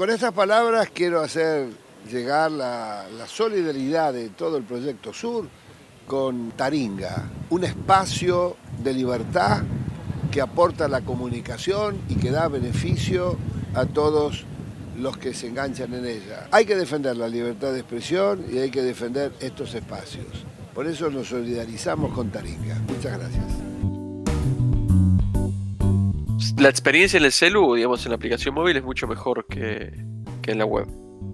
Con estas palabras quiero hacer llegar la, la solidaridad de todo el proyecto Sur con Taringa, un espacio de libertad que aporta la comunicación y que da beneficio a todos los que se enganchan en ella. Hay que defender la libertad de expresión y hay que defender estos espacios. Por eso nos solidarizamos con Taringa. Muchas gracias. La experiencia en el celu, digamos, en la aplicación móvil es mucho mejor que, que en la web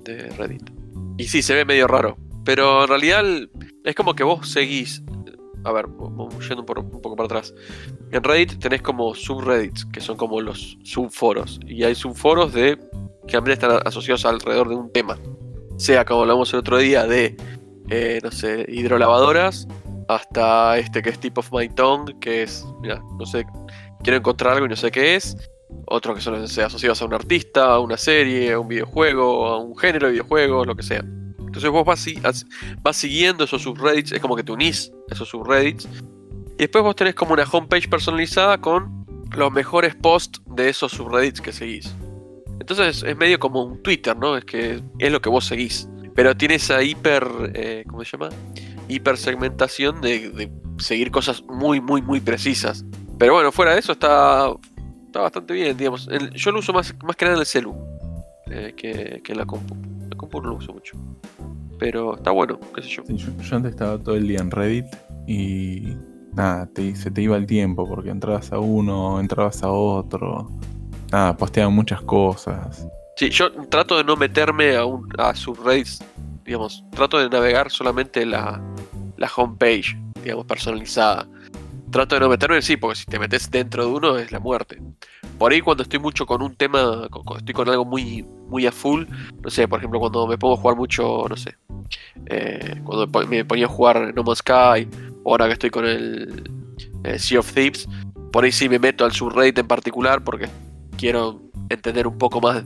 de Reddit. Y sí, se ve medio raro. Pero en realidad es como que vos seguís. A ver, yendo un, poco para atrás. En Reddit tenés como subreddits, que son como los subforos. Y hay subforos de que también están asociados alrededor de un tema. Sea como hablamos el otro día de, eh, no sé, hidrolavadoras, hasta este que es Tip of My Tongue, que es, mira, no sé, quiero encontrar algo y no sé qué es. Otros que son asociados a un artista, a una serie, a un videojuego, a un género de videojuegos, lo que sea. Entonces vos vas, siguiendo esos subreddits, es como que te unís a esos subreddits. Y después vos tenés como una homepage personalizada con los mejores posts de esos subreddits que seguís. Entonces es medio como un Twitter, ¿no? Es que es lo que vos seguís. Pero tiene esa hiper. Eh, ¿Cómo se llama? Hipersegmentación de, de seguir cosas muy, muy, muy precisas. Pero bueno, fuera de eso está, está bastante bien, digamos. yo lo uso más, más que nada en el celu eh, que, que en la compu. La compu no lo uso mucho. Pero está bueno, qué sé yo. yo. antes estaba todo el día en Reddit y nada, se te iba el tiempo porque entrabas a uno, entrabas a otro. Nada, posteaban muchas cosas. Sí, yo trato de no meterme a, un, a subreddits, digamos, trato de navegar solamente la, la homepage, digamos, personalizada. Trato de no meterme, sí, porque si te metes dentro de uno es la muerte. Por ahí cuando estoy mucho con un tema, estoy con algo muy, muy a full, no sé, por ejemplo, cuando me pongo a jugar mucho, no sé, eh, cuando me ponía a jugar No Man's Sky, ahora que estoy con el, Sea of Thieves, por ahí sí me meto al subreddit en particular porque quiero entender un poco más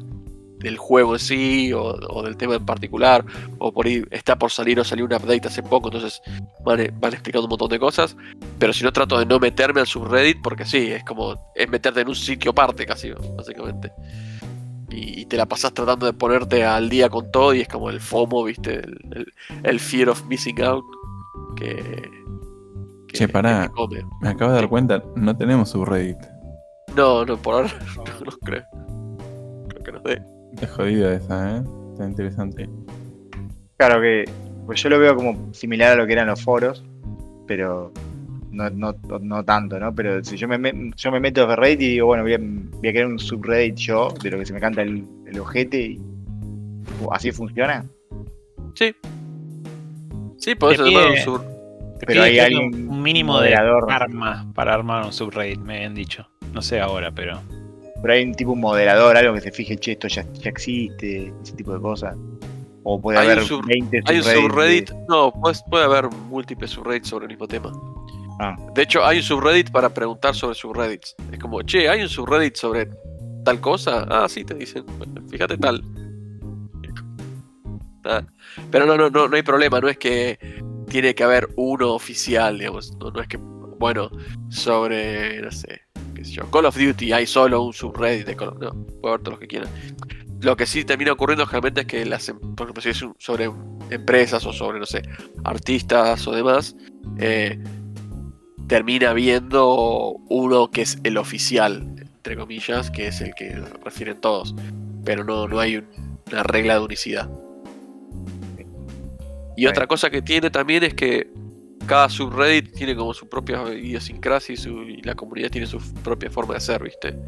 del juego en sí o, del tema en particular, o por ahí está por salir o salió un update hace poco, entonces van, van, explicando un montón de cosas, pero si no trato de no meterme al subreddit porque sí, es como es meterte en un sitio aparte casi, básicamente. Y, te la pasas tratando de ponerte al día con todo y es como el FOMO, viste, el, fear of missing out que... che, pará, me acabo de dar cuenta, no tenemos subreddit. No, no, por ahora no, creo. Creo que no sé. Es jodida esa, ¿eh? Está interesante. Claro que, pues yo lo veo como similar a lo que eran los foros, pero no, no, no tanto, ¿no? Pero si yo me, yo me meto a Reddit y digo, bueno, voy a, voy a crear un subreddit yo de lo que se me canta el, el ojete y así funciona. Sí. Sí, podés armar un sub. Pero hay un mínimo de armas para armar un subreddit, me han dicho. No sé ahora, pero. Pero hay un tipo un moderador, algo que se fije, che, esto ya, ya existe, ese tipo de cosas. O puede haber 20 Hay un subreddit. No, puede, puede haber múltiples subreddits sobre el mismo tema. Ah. De hecho, hay un subreddit para preguntar sobre subreddits. Es como, che, hay un subreddit sobre tal cosa. Ah, sí, te dicen. fíjate tal. Ah, pero no, no, no, no hay problema. No es que tiene que haber uno oficial, digamos. No, no es que, bueno, sobre, no sé, Call of Duty hay solo un subreddit de Call of Duty. No, puede haber todos los que quieran. Lo que sí termina ocurriendo generalmente es que las, em, por ejemplo, si es sobre empresas o sobre, no sé, artistas o demás, eh, termina viendo uno que es el oficial, entre comillas, que es el que refieren todos. Pero no, no hay una regla de unicidad. Y otra cosa que tiene también es que cada subreddit tiene como su propia idiosincrasia y, la comunidad tiene su propia forma de ser, ¿viste?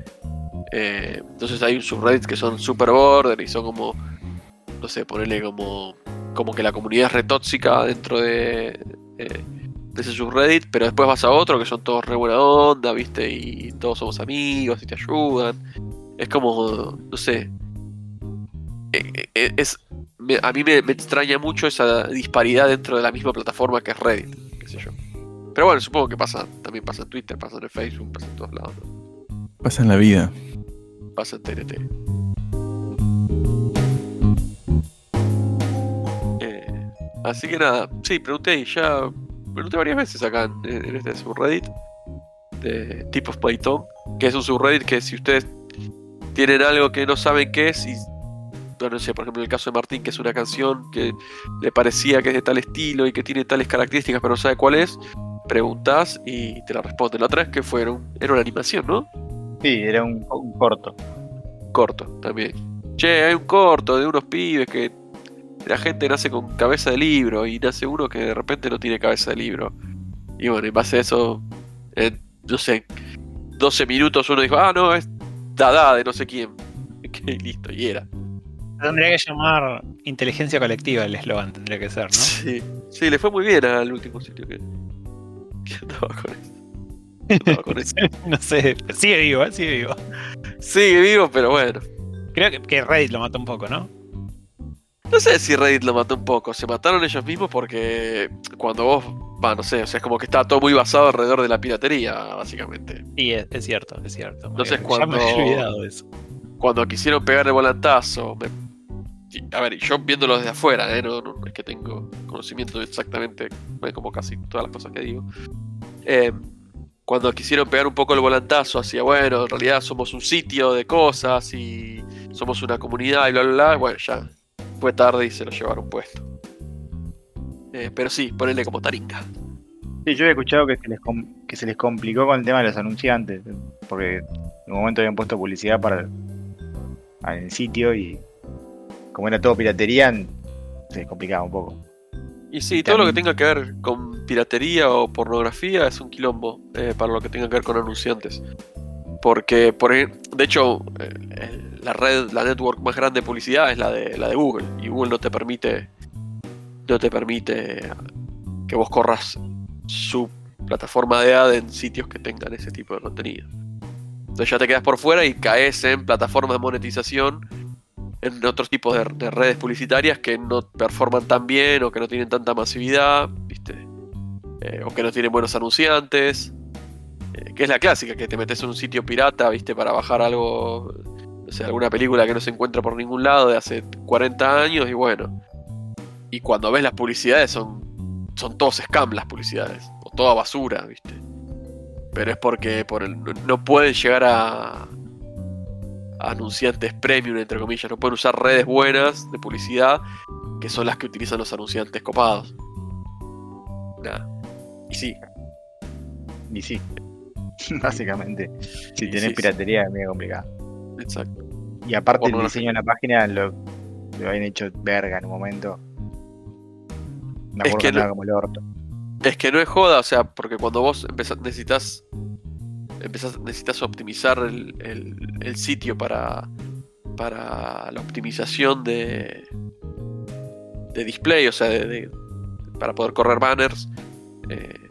Eh, entonces hay un subreddit que son super border y son como, no sé, ponerle como, como que la comunidad es retóxica dentro de, de, ese subreddit, pero después vas a otro que son todos re buena onda, ¿viste? Y todos somos amigos y te ayudan. Es como, no sé. Eh, eh, es, a mí me, me extraña mucho esa disparidad dentro de la misma plataforma que es Reddit. Pero bueno, supongo que pasa, también pasa en Twitter, pasa en Facebook, pasa en todos lados. Pasa en la vida. Pasa en TNT. Eh, así que nada, sí, pregunté y ya pregunté varias veces acá en, este subreddit de Tip of Python, que es un subreddit que si ustedes tienen algo que no saben qué es y no sé, por ejemplo, en el caso de Martín, que es una canción que le parecía que es de tal estilo y que tiene tales características, pero no sabe cuál es, preguntas y te la responden. La otra vez que fue, era, una animación, ¿no? Sí, era un, corto. Corto, también. Che, hay un corto de unos pibes que la gente nace con cabeza de libro y nace uno que de repente no tiene cabeza de libro. Y bueno, en base a eso, en, no sé, 12 minutos uno dijo, ah, no, es Dada de no sé quién. Que listo, y era. Tendría que llamar inteligencia colectiva el eslogan, tendría que ser, ¿no? Sí, sí, le fue muy bien al último sitio que, que andaba con eso. Andaba con eso. no sé, sigue vivo, ¿eh? sigue vivo. Sigue vivo, pero bueno. Creo que, que Reddit lo mató un poco, ¿no? No sé si Reddit lo mató un poco. Se mataron ellos mismos porque cuando vos. Va, no sé, o sea, es como que está todo muy basado alrededor de la piratería, básicamente. Sí, es, cierto, es cierto. Entonces, cuando. Ya me he olvidado eso. Cuando quisieron pegar el volantazo. A ver, yo viéndolo desde afuera, ¿eh? no, es que tengo conocimiento exactamente como casi todas las cosas que digo. Eh, cuando quisieron pegar un poco el volantazo hacia, bueno, en realidad somos un sitio de cosas y somos una comunidad y bla, bla, bla, bueno, ya fue tarde y se lo llevaron puesto. Eh, pero sí, ponele como taringa. Sí, yo he escuchado que se, les que se les complicó con el tema de los anunciantes, porque en un momento habían puesto publicidad para el, el sitio y como era todo piratería, se complicaba un poco. Y sí, todo lo que tenga que ver con piratería o pornografía es un quilombo eh, para lo que tenga que ver con anunciantes. Porque, por, de hecho, eh, la red, la network más grande de publicidad es la de, la de Google. Y Google no te permite. No te permite que vos corras su plataforma de ad en sitios que tengan ese tipo de contenido. Entonces ya te quedas por fuera y caes en plataformas de monetización, en otros tipos de, redes publicitarias que no performan tan bien o que no tienen tanta masividad, ¿viste? Eh, o que no tienen buenos anunciantes. Eh, que es la clásica, que te metes en un sitio pirata, ¿viste? Para bajar algo o sea, alguna película que no se encuentra por ningún lado de hace 40 años y bueno. Y cuando ves las publicidades son, son todos scam las publicidades, o toda basura, ¿viste? Pero es porque por el, no pueden llegar a, anunciantes premium, entre comillas, no pueden usar redes buenas de publicidad, que son las que utilizan los anunciantes copados. Nada. Y sí. Y sí. Básicamente. Si tenés piratería es medio complicado. Exacto. Y aparte el diseño de la página lo, lo habían hecho verga en un momento. es que no, como el orto. Es que no es joda, o sea, porque cuando vos necesitas necesitas optimizar el, sitio para, para la optimización de, de display, o sea, de, para poder correr banners, eh,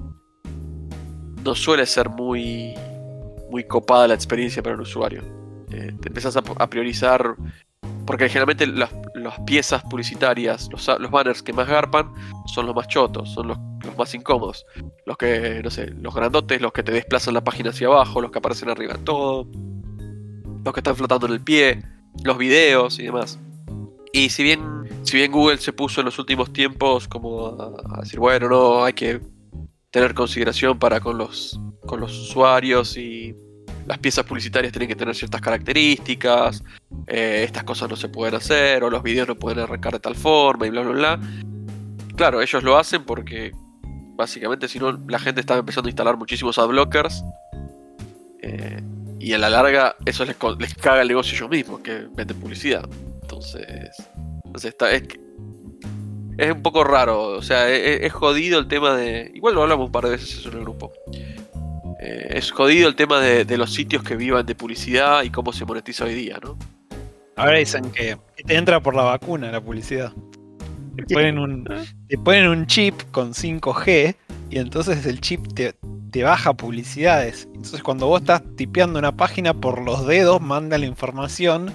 no suele ser muy, muy copada la experiencia para el usuario. Eh, te empezás a, priorizar, porque generalmente las, piezas publicitarias, los, banners que más garpan son los más chotos, son los, más incómodos. Los que, no sé, los grandotes, los que te desplazan la página hacia abajo, los que aparecen arriba en todo, los que están flotando en el pie, los videos y demás. Y si bien, si bien Google se puso en los últimos tiempos como a, a decir, bueno, no, hay que tener consideración para con los, con los usuarios y las piezas publicitarias tienen que tener ciertas características, eh, estas cosas no se pueden hacer, o los videos no pueden arrancar de tal forma, y bla, bla, bla. Claro, ellos lo hacen porque básicamente si no la gente estaba empezando a instalar muchísimos adblockers. Eh, y a la larga eso les, caga el negocio ellos mismos, que venden publicidad. Entonces, está, es, un poco raro, o sea, es, es, jodido el tema de... Igual lo hablamos un par de veces en el grupo. Eh, es jodido el tema de, los sitios que vivan de publicidad y cómo se monetiza hoy día, ¿no? Ahora dicen que, te entra por la vacuna la publicidad. Te ponen un, te ponen un chip con 5G y entonces el chip te, baja publicidades. Entonces cuando vos estás tipeando una página por los dedos, manda la información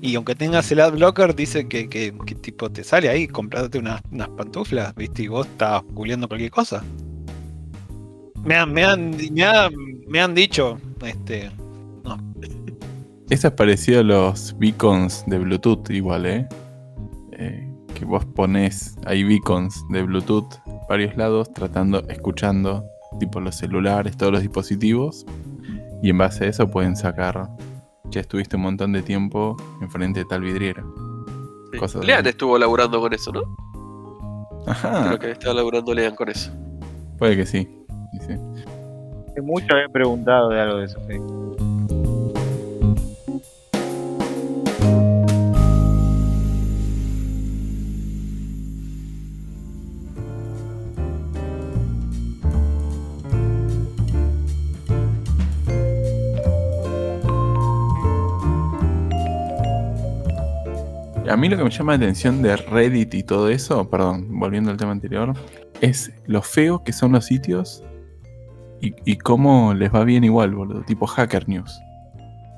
y aunque tengas el adblocker, dice que, que, tipo te sale ahí, comprate unas, unas pantuflas, ¿viste? Y vos estás googleando cualquier cosa. Me han, me han, me han, dicho, este, no. Eso es parecido a los beacons de Bluetooth, igual, ¿eh? Que vos pones, hay beacons de Bluetooth varios lados, tratando, escuchando, tipo los celulares, todos los dispositivos, y en base a eso pueden sacar, ya estuviste un montón de tiempo enfrente de tal vidriera. Sí. cosas. Lean así. estuvo laburando con eso, ¿no? Ajá, Creo que estaba laburando Lean con eso. puede que sí. sí, sí. Hace Mucho había preguntado de algo de eso. sí. A mí lo que me llama la atención de Reddit y todo eso, perdón, volviendo al tema anterior, es lo feo que son los sitios y, y cómo les va bien igual, boludo. Tipo Hacker News.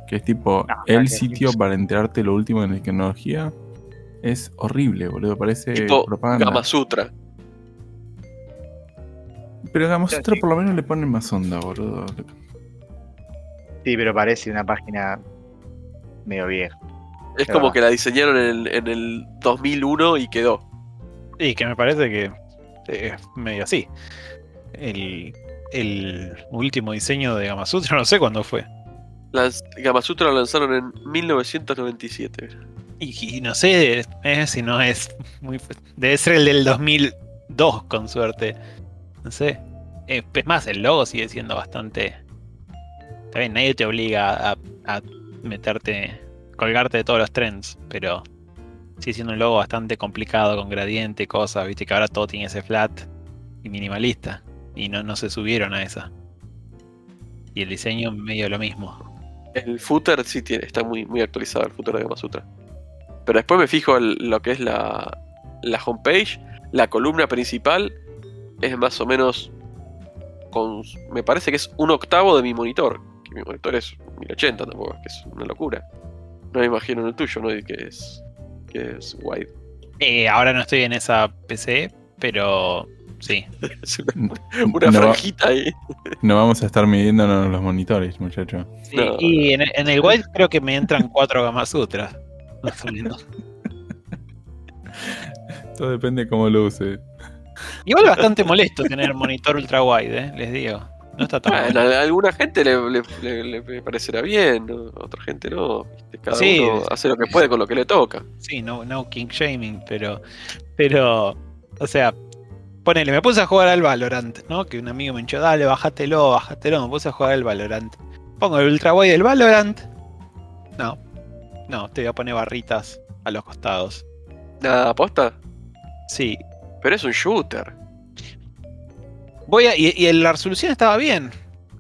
Que es tipo Ah, el sitio News. para enterarte lo último en tecnología. Es horrible, boludo. Parece tipo propaganda. Gama Sutra. Pero Gama Sutra por lo menos le ponen más onda, boludo. Sí, pero parece una página medio vieja. Es como que la diseñaron en el, en el 2001 y quedó. Y que me parece que es medio así. El, el último diseño de Gamasutra no sé cuándo fue. Lanz- Gama Sutra lo lanzaron en 1997. Y, y no sé eh, si no es muy. Debe ser el del 2002, con suerte. No sé. Eh, Es más, el logo sigue siendo bastante. Está bien, nadie te obliga a, a meterte. Colgarte de todos los trends, pero sigue siendo un logo bastante complicado con gradiente, cosas. Viste que ahora todo tiene ese flat y minimalista. Y no, no se subieron a esa. Y el diseño medio lo mismo. El footer sí tiene, está muy, muy actualizado el footer de Gama Sutra. Pero después me fijo en lo que es la, la homepage, la columna principal es más o menos con, me parece que es un octavo de mi monitor. Que mi monitor es 1080 tampoco, que es una locura. No me imagino en el tuyo, ¿no? Y que es, que es wide. Eh, ahora no estoy en esa PC, pero sí. Es una, no, va- franjita ahí. no vamos a estar midiéndonos los monitores, muchachos. Sí, No. Y en, en el White creo que me entran cuatro Gamas Sutras. Más o menos. Todo depende de cómo lo use. Igual bastante molesto tener monitor ultra wide, eh, les digo. No está tan Bueno, bueno. a alguna gente le, le- le- le parecerá bien, ¿no? a otra gente no. Cada Sí. uno hace lo que puede con lo que le toca. Sí, no, no king shaming, pero. Pero. O sea. Ponele, me puse a jugar al Valorant, ¿no? Que un amigo me dijo, dale, bájatelo, bájatelo. Me puse a jugar al Valorant. Pongo el ultra wide del Valorant. No. No, te voy a poner barritas a los costados. Nada, aposta. Sí, Pero es un shooter. Voy a, y, y la resolución estaba bien.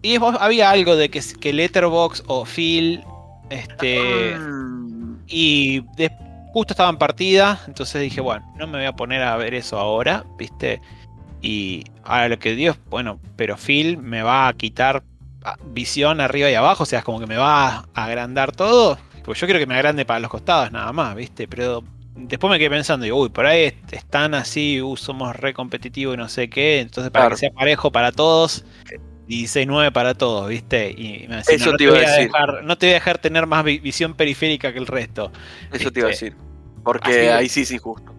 Y es- había algo de que, que Letterbox o Phil. Este. Mm, Y de- justo estaba en partida. Entonces dije, bueno, no me voy a poner a ver eso ahora. ¿Viste? Y ahora lo que digo es, bueno, pero Phil me va a quitar ah, visión arriba y abajo. O sea, es como que me va a agrandar todo. Pues yo quiero que me agrande para los costados nada más, ¿viste? Pero después me quedé pensando, digo, uy, por ahí est- están así, uh, somos re competitivos y no sé qué. Entonces, para Claro. que sea parejo para todos, 16-9 para todos, ¿viste? Y me decía, Eso no, te iba voy a decir. dejar, no te voy a dejar tener más vi- visión periférica que el resto. Eso te iba a decir. Porque Así- ahí sí es injusto.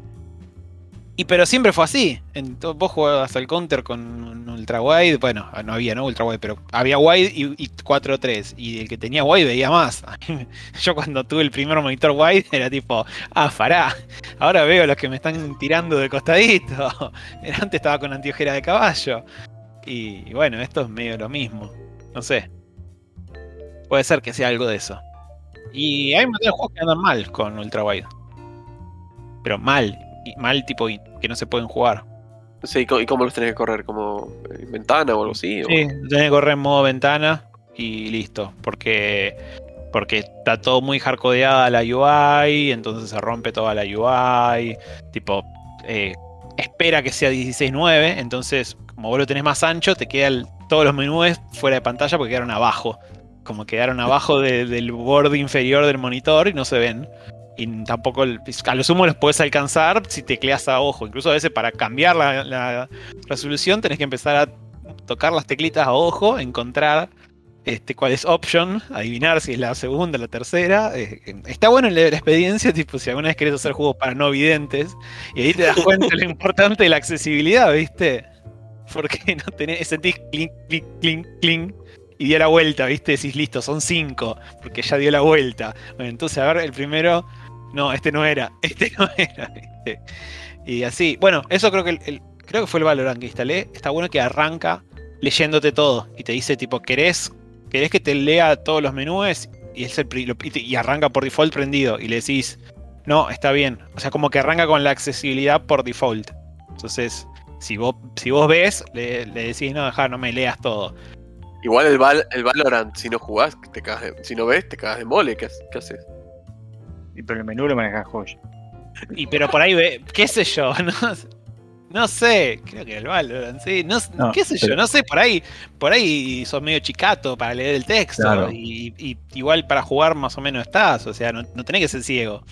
Y pero siempre fue así. En to- vos jugabas al counter con un ultra wide. Bueno, no había, ¿no? Ultra wide, pero había wide y, y 4-3. Y el que tenía wide veía más. Yo cuando tuve el primer monitor wide era tipo, ah, fará. Ahora veo los que me están tirando de costadito. Antes estaba con antiojera de caballo. Y, bueno, esto es medio lo mismo. No sé. Puede ser que sea algo de eso. Y hay montón de juegos que andan mal con ultra wide. Pero mal. Mal tipo y- que no se pueden jugar. Sí, ¿y cómo los tenés que correr? ¿Como en ventana o algo así? ¿O- Sí, tenés que correr en modo ventana y listo. Porque, porque está todo muy hardcodeada la UI, entonces se rompe toda la UI. Tipo, eh, espera que sea 16.9, entonces como vos lo tenés más ancho, te quedan todos los menús fuera de pantalla porque quedaron abajo. Como quedaron abajo de- del borde inferior del monitor y no se ven. Y tampoco, el- a lo sumo los puedes alcanzar si tecleas a ojo. Incluso a veces para cambiar la, la resolución tenés que empezar a tocar las teclitas a ojo, encontrar este, cuál es option, adivinar si es la segunda, la tercera. Eh, está bueno leer la experiencia, tipo si alguna vez querés hacer juegos para no videntes, y ahí te das cuenta lo importante de la accesibilidad, ¿viste? Porque no tenés, sentís clink, clink, clink, clink, y dio la vuelta, ¿viste? Decís, listo, son cinco, porque ya dio la vuelta. Bueno, entonces, a ver, el primero, no, este no era, este no era. este. Y así, bueno, eso creo que el, creo que fue el Valorant que instalé. Está bueno que arranca leyéndote todo y te dice tipo, ¿querés, querés que te lea todos los menús? Y, es el, y arranca por default prendido y le decís, no, está bien. O sea, como que arranca con la accesibilidad por default. Entonces, si vos, si vos ves, le, le decís, no, deja, no me leas todo. Igual el, Val- el Valorant, si no jugás, te cagas de- si no ves, te cagas de mole. ¿Qué, ha- qué haces? Y pero el menú lo manejas joya. Y pero por ahí ve, qué sé yo, no, no sé, creo que el Valorant, sí, no, No, qué sé yo, no sé, por ahí, por ahí sos medio chicato para leer el texto Claro. y, y igual para jugar más o menos estás, o sea, no, no tenés que ser ciego.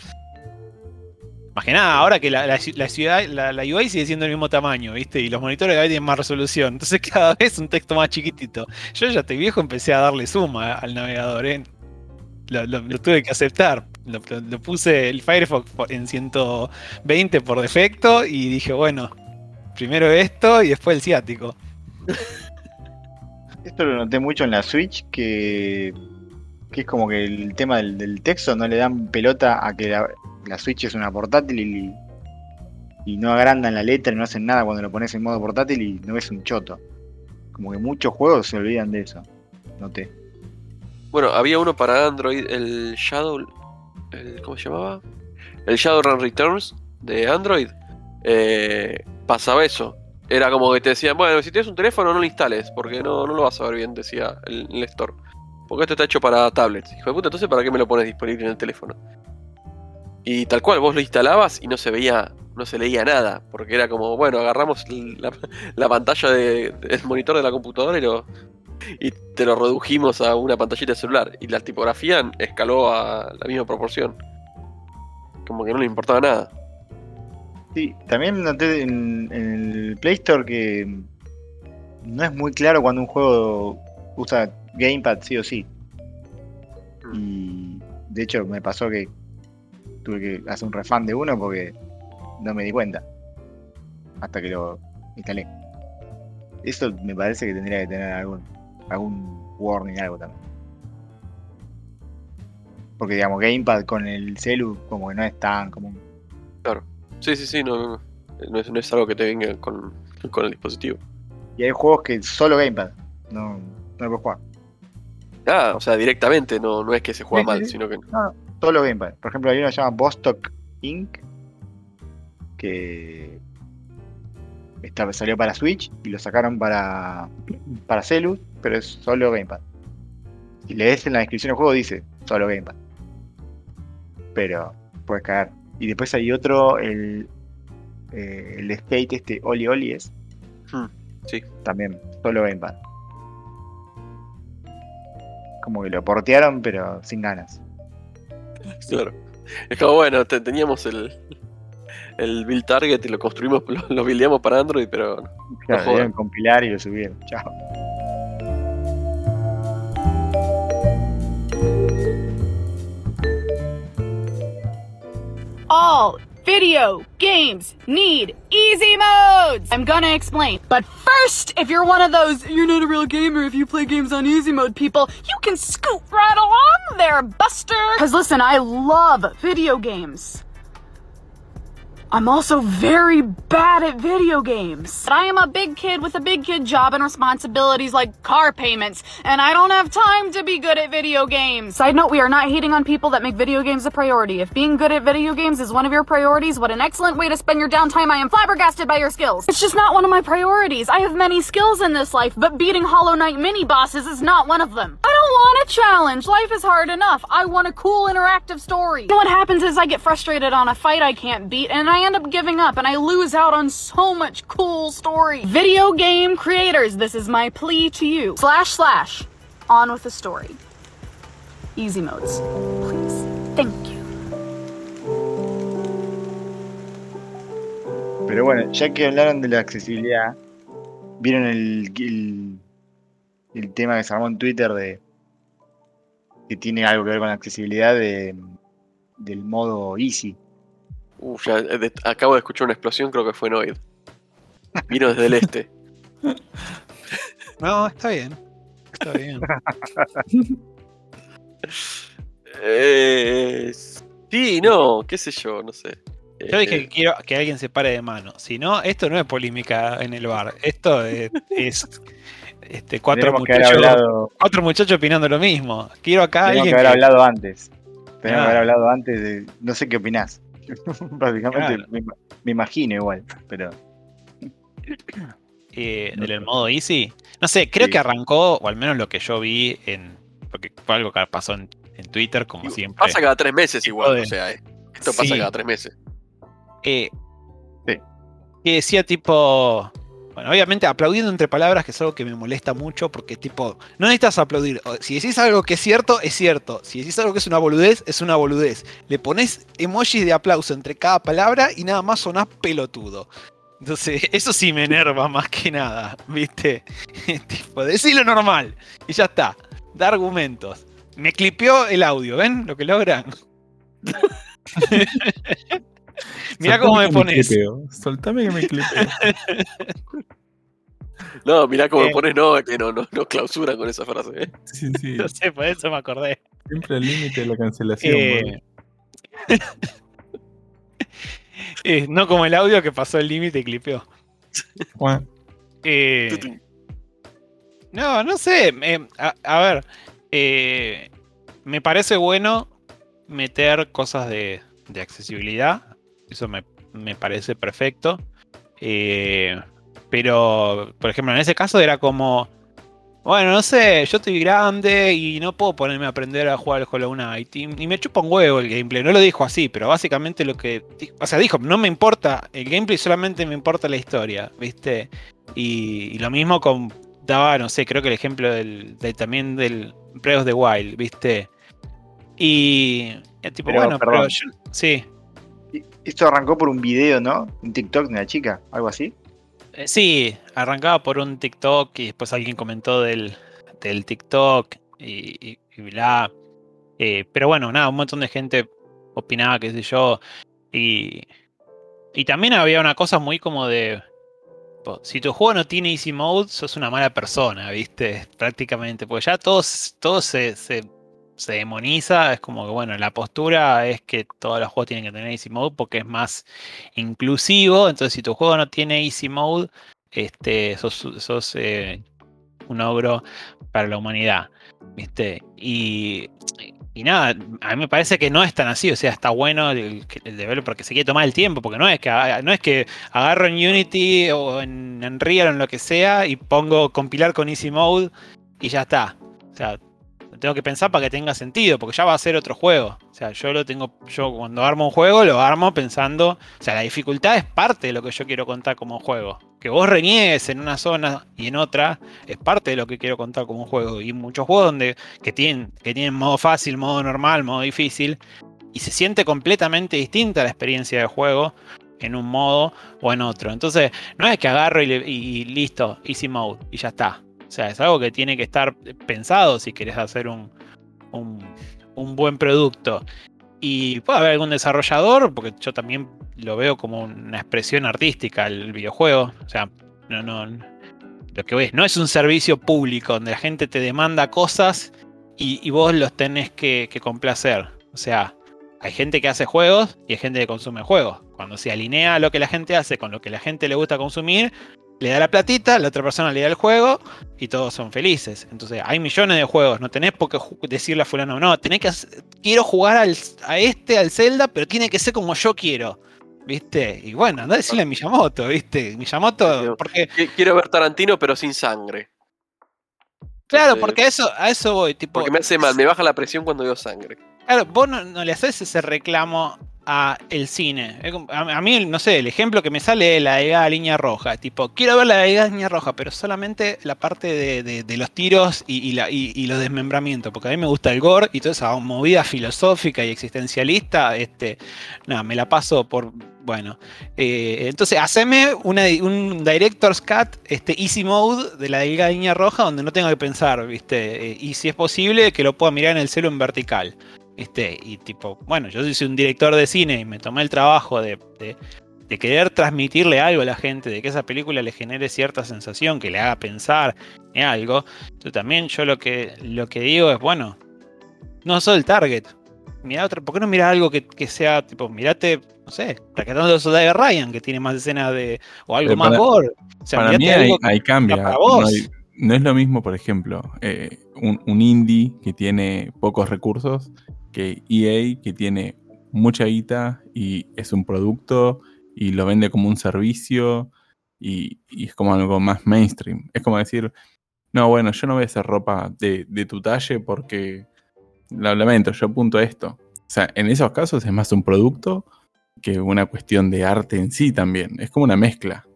Más que nada, ahora que la, la ci- la ciudad, la, la UI sigue siendo el mismo tamaño, ¿viste? Y los monitores cada vez tienen más resolución. Entonces cada vez un texto más chiquitito. Yo ya estoy viejo, empecé a darle suma al navegador, ¿eh? Lo, lo- lo tuve que aceptar. Lo, lo- lo puse el Firefox en 120 por defecto y dije, bueno, primero esto y después el ciático. Esto lo noté mucho en la Switch, que, que es como que el tema del, del texto no le dan pelota a que la, la Switch es una portátil y, y no agrandan la letra y no hacen nada cuando lo pones en modo portátil y no ves un choto. Como que muchos juegos se olvidan de eso. Noté. Bueno, había uno para Android, el Shadow. El- ¿Cómo se llamaba? El Shadowrun Returns de Android. eh, pasaba eso. Era como que te decían, bueno, si tienes un teléfono no lo instales, porque no, no lo vas a ver bien, decía el, el store. Porque esto está hecho para tablets. Hijo de puta, entonces ¿para qué me lo pones disponible en el teléfono? Y tal cual, vos lo instalabas y no se veía, no se leía nada. Porque era como, bueno, agarramos la, la pantalla de- del monitor de la computadora y lo, y te lo redujimos a una pantallita de celular. Y la tipografía escaló a la misma proporción. Como que no le importaba nada. Sí, también noté en, en el Play Store que no es muy claro cuando un juego usa Gamepad sí o sí. Y de hecho me pasó que tuve que hacer un refund de uno porque no me di cuenta. Hasta que lo instalé. Eso me parece que tendría que tener algún, algún warning, algo también. Porque digamos, Gamepad con el celu como que no es tan común. Sí, sí, sí, no, no, no es, no es algo que te venga con, con el dispositivo. Y hay juegos que solo Gamepad. No, no lo puedes jugar. Ah, o sea, directamente, no, no es que se juega Sí, mal, sí. sino que. Solo Gamepad. Por ejemplo, hay uno que se llama Bostock Inc. Que está- salió para Switch y lo sacaron para, para Celus, pero es solo Gamepad. Si lees en la descripción del juego dice solo Gamepad. Pero puedes caer. Y después hay otro, el, eh, el skate, este Oli Oli es. Hmm, sí. También, solo Gamepad. Como que lo portearon, pero sin ganas. Claro. Es como, bueno, te- teníamos el, el build target y lo construimos, lo, lo buildeamos para Android, pero Claro, debieron compilar y lo subieron. Chao. All video games need easy modes. I'm gonna explain. But first, if you're one of those you're not a real gamer if you play games on easy mode people, you can scoot right along there, Buster. Cause listen, I love video games. I'm also very bad at video games. But I am a big kid with a big kid job and responsibilities like car payments, and I don't have time to be good at video games. Side note, we are not hating on people that make video games a priority. If being good at video games is one of your priorities, what an excellent way to spend your downtime. I am flabbergasted by your skills. It's just not one of my priorities. I have many skills in this life, but beating Hollow Knight mini bosses is not one of them. I don't want a challenge. Life is hard enough. I want a cool interactive story. What happens is I get frustrated on a fight I can't beat and I end up giving up and I lose out on so much cool story. Video game creators, this is my plea to you. Slash slash. On with the story. Easy modes. Please. Thank you. Pero bueno, ya que hablaron de la accesibilidad, vieron el, el, el tema que se armó en Twitter de que tiene algo que ver con la accesibilidad de, del modo easy. Uf, ya, eh, de- acabo de escuchar una explosión, creo que fue Noid. Vino desde el este. No, está bien. Está bien. Eh, Sí, no, qué sé yo, no sé. Yo dije Eh, que quiero que alguien se pare de mano. Si no, esto no es polémica en el bar. Esto es, es, este, cuatro, muchachos, hablado, cuatro muchachos opinando lo mismo. Quiero acá tenemos alguien que haber que- hablado antes. Tenemos que haber hablado antes de. No sé qué opinás. Básicamente Claro. me, me imagino igual, pero. eh, No del modo easy. No sé, creo Sí. que arrancó, o al menos lo que yo vi en. Porque fue algo que pasó en, en Twitter, como siempre. Pasa cada tres meses igual, de- o sea, eh, esto pasa Sí. cada tres meses. eh, Sí. Que decía tipo. Bueno, obviamente aplaudiendo entre palabras, que es algo que me molesta mucho, porque tipo, no necesitas aplaudir. Si decís algo que es cierto, es cierto. Si decís algo que es una boludez, es una boludez. Le pones emojis de aplauso entre cada palabra y nada más sonás pelotudo. Entonces, eso sí me enerva más que nada, ¿viste? tipo, decilo normal y ya está. Da argumentos. Me clipeó el audio, ¿ven lo que logran? Mirá cómo me pones. clipeo, Soltame que me clipeo. No, mirá cómo Eh. me pones, no, que no, no, no clausuran con esa frase. ¿eh? Sí, sí. No sé, por eso me acordé. Siempre al límite de la cancelación. Eh, eh, no como el audio que pasó el límite y clipeó. Eh, no, no sé. eh, a, a ver. eh, me parece bueno meter cosas de, de accesibilidad. Eso me, me parece perfecto. Eh, pero, por ejemplo, en ese caso era como. Bueno, no sé, yo estoy grande y no puedo ponerme a aprender a jugar al Hollow Knight. Y, y me chupa un huevo el gameplay. No lo dijo así, pero básicamente lo que. O sea, dijo, no me importa el gameplay, solamente me importa la historia, ¿viste? Y, y lo mismo con. Daba, no sé, creo que el ejemplo del, del- también del Breath of the Wild, ¿viste? Y. eh, tipo, Pero, bueno, pero yo- sí. Esto arrancó por un video, ¿no? Un TikTok de una chica, algo así. Eh, Sí, arrancaba por un TikTok y después alguien comentó del, del TikTok y, y-. Eh, pero bueno, nada, un montón de gente opinaba, qué sé yo. Y, y también había una cosa muy como de. Si tu juego no tiene easy mode, sos una mala persona, ¿viste? Prácticamente. Porque ya todo, s- todo se, se, se demoniza. Es como que, bueno, la postura es que todos los juegos tienen que tener easy mode porque es más inclusivo. Entonces, si tu juego no tiene easy mode, este, sos, eh, un ogro para la humanidad. ¿Viste? Y, y nada, a mí me parece que no es tan así. O sea, está bueno el, el developer que se quiere tomar el tiempo, porque no es que, no es que agarro en Unity o en Unreal o en lo que sea y pongo compilar con easy mode y ya está. O sea, tengo que pensar para que tenga sentido, porque ya va a ser otro juego. O sea, yo lo tengo, yo cuando armo un juego, lo armo pensando, o sea, la dificultad es parte de lo que yo quiero contar como juego. Que vos reniegues en una zona y en otra, es parte de lo que quiero contar como un juego. Y muchos juegos donde, que, tienen, que tienen modo fácil, modo normal, modo difícil, y se siente completamente distinta la experiencia de juego en un modo o en otro. Entonces, no es que agarro y, y listo, easy mode, y ya está. O sea, es algo que tiene que estar pensado si querés hacer un, un, un buen producto. Y puede haber algún desarrollador, porque yo también lo veo como una expresión artística el videojuego. O sea, no, no. Lo que ves, no es un servicio público donde la gente te demanda cosas y, y vos los tenés que, que complacer. O sea, hay gente que hace juegos y hay gente que consume juegos. Cuando se alinea lo que la gente hace con lo que la gente le gusta consumir, le da la platita, la otra persona le da el juego y todos son felices. Entonces, hay millones de juegos, no tenés por qué decirle a fulano, no, tenés que hacer- quiero jugar al- a este, al Zelda, pero tiene que ser como yo quiero. ¿Viste? Y bueno, anda a decirle a Miyamoto, ¿viste? Miyamoto, porque, Qui- Quiero ver Tarantino, pero sin sangre. claro, Entonces, porque a eso, a eso voy, tipo. Porque me hace mal, me baja la presión cuando veo sangre. Claro, vos no, no le haces ese reclamo a el cine. A, mí, no sé, el ejemplo que me sale es la delgada línea roja. Tipo, quiero ver la delgada línea roja, pero solamente la parte de, de- los tiros y, y los desmembramientos. Porque a mí me gusta el gore y toda esa movida filosófica y existencialista. Este, nada, me la paso por. Bueno. eh, entonces, haceme una, un Director's Cut, este, Easy Mode de la delgada línea roja, donde no tenga que pensar, ¿viste? Eh, y si es posible, que lo pueda mirar en el celo en vertical. Este, y tipo, bueno, yo soy un director de cine y me tomé el trabajo de, de- de querer transmitirle algo a la gente, de que esa película le genere cierta sensación, que le haga pensar en algo. Entonces también yo lo que, lo que digo es, bueno, no soy el target. mirá otra, ¿por qué no mirar algo que, que sea, tipo, mirate, no sé, Rescatando los soldados de Ryan, que tiene más escenas de. o algo Pero más para- gore. O sea, Para mirate mí cambia. para No, hay- no es lo mismo, por ejemplo, eh, un, un indie que tiene pocos recursos que EA que tiene mucha guita y es un producto y lo vende como un servicio y, es como algo más mainstream. Es como decir, no, bueno, yo no voy a hacer ropa de, de tu talle porque lo lamento, yo apunto a esto. O sea, en esos casos es más un producto que una cuestión de arte en sí también. Es como una mezcla.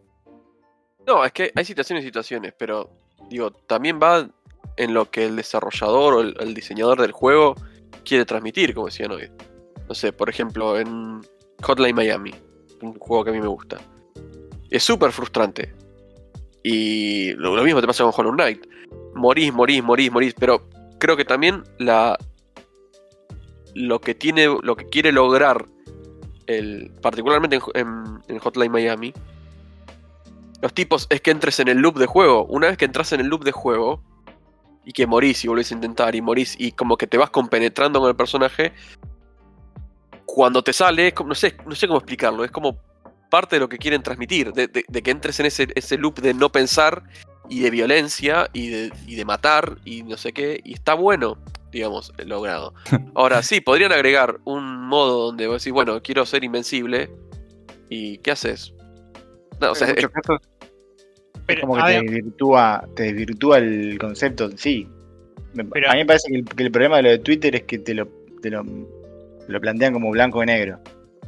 No, es que hay situaciones y situaciones, pero digo, también va en lo que el desarrollador o el diseñador del juego quiere transmitir, como decían hoy. No sé, por ejemplo, en Hotline Miami, un juego que a mí me gusta. Es súper frustrante. Y lo, mismo te pasa con Hollow Knight. Morís, morís, morís, morís, pero creo que también la lo que tiene, lo que quiere lograr el, particularmente en, en- en Hotline Miami, los tipos es que entres en el loop de juego. Una vez que entras en el loop de juego y que morís y volvés a intentar y morís y como que te vas compenetrando con el personaje, cuando te sale, es como- no sé, no sé cómo explicarlo, es como parte de lo que quieren transmitir, de, de- de que entres en ese, ese loop de no pensar y de violencia y de, y de matar y no sé qué, y está bueno, digamos, logrado. Ahora sí, podrían agregar un modo donde vos decís, bueno, quiero ser invencible, ¿y qué haces? No, o sea, en es- muchos casos es Pero, como que te ver, desvirtúa, te desvirtúa el concepto en sí. Pero- a mí me parece que el, que el problema de lo de Twitter es que te lo, te lo, lo plantean como blanco y negro.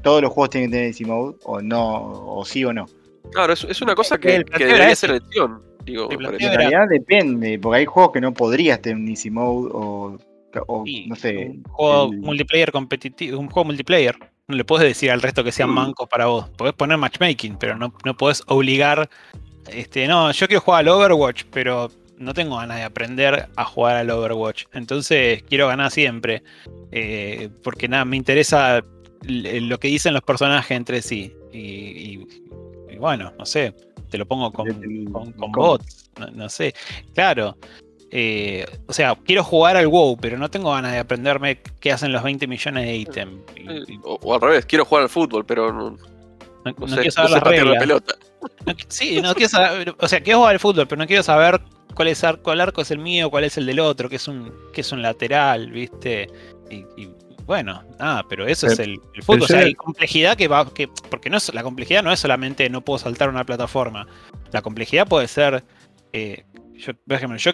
Todos los juegos tienen que tener easy mode, o no, o sí o no. Claro, es, es una cosa El que, que debería ser ese. elección. Digo. En realidad depende, porque hay juegos que no podrías tener un easy mode, o, no sé. un juego el- multiplayer competitivo, un juego multiplayer. No le puedes decir al resto que sean mancos para vos. Podés poner matchmaking, pero no, no podés obligar. Este, no, yo quiero jugar al Overwatch, pero no tengo ganas de aprender a jugar al Overwatch. Entonces quiero ganar siempre. Eh, porque nada, me interesa l- lo que dicen los personajes entre sí. Y, y- y bueno, no sé, te lo pongo con, bots. No, no sé. Claro. eh, o sea, quiero jugar al WoW, pero no tengo ganas de aprenderme qué hacen los 20 millones de ítems. O, o al revés, quiero jugar al fútbol, pero no, no, no no sé, quiero saber las patear la reglas. pelota. Sí, no quiero saber. O sea, quiero jugar al fútbol, pero no quiero saber cuál es ar- cuál arco es el mío, cuál es el del otro, que es un, que es un lateral, ¿viste? Y, y bueno, nada, pero eso es el, el fútbol. O sea, hay complejidad que va. Que, porque no es, la complejidad no es solamente no puedo saltar una plataforma. La complejidad puede ser. eh, yo,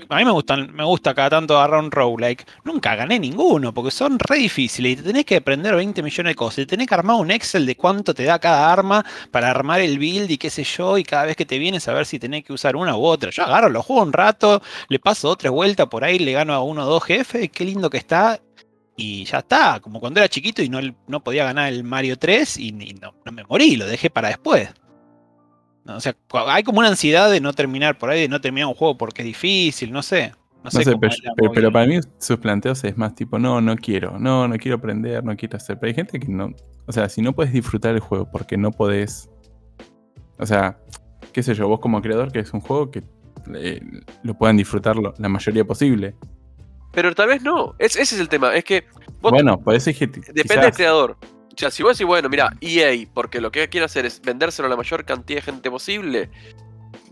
a mí me gustan, me gusta cada tanto agarrar un roguelike. Nunca gané ninguno, porque son re difíciles y te tenés que aprender 20 millones de cosas. Y tenés que armar un Excel de cuánto te da cada arma para armar el build y qué sé yo, y cada vez que te vienes a ver si tenés que usar una u otra. Yo agarro, lo juego un rato, le paso dos, tres vueltas por ahí, le gano a uno o dos jefes, qué lindo que está. Y ya está, como cuando era chiquito y no, no podía ganar el Mario 3 y, no me morí, lo dejé para después. O sea, hay como una ansiedad de no terminar por ahí, de no terminar un juego porque es difícil, no sé. No No sé, cómo pero, es para mí sus planteos es más tipo, no, no quiero, no, no quiero aprender, no quiero hacer. Pero hay gente que no, o sea, si no puedes disfrutar el juego porque no podés, o sea, qué sé yo, vos como creador que es un juego que eh, lo puedan disfrutar lo- la mayoría posible. Pero tal vez no. Es- ese es el tema. Es que vos- Bueno, por eso dije, depende del creador. O sea, si vos decís, bueno, mira, EA, porque lo que quiere hacer es vendérselo a la mayor cantidad de gente posible,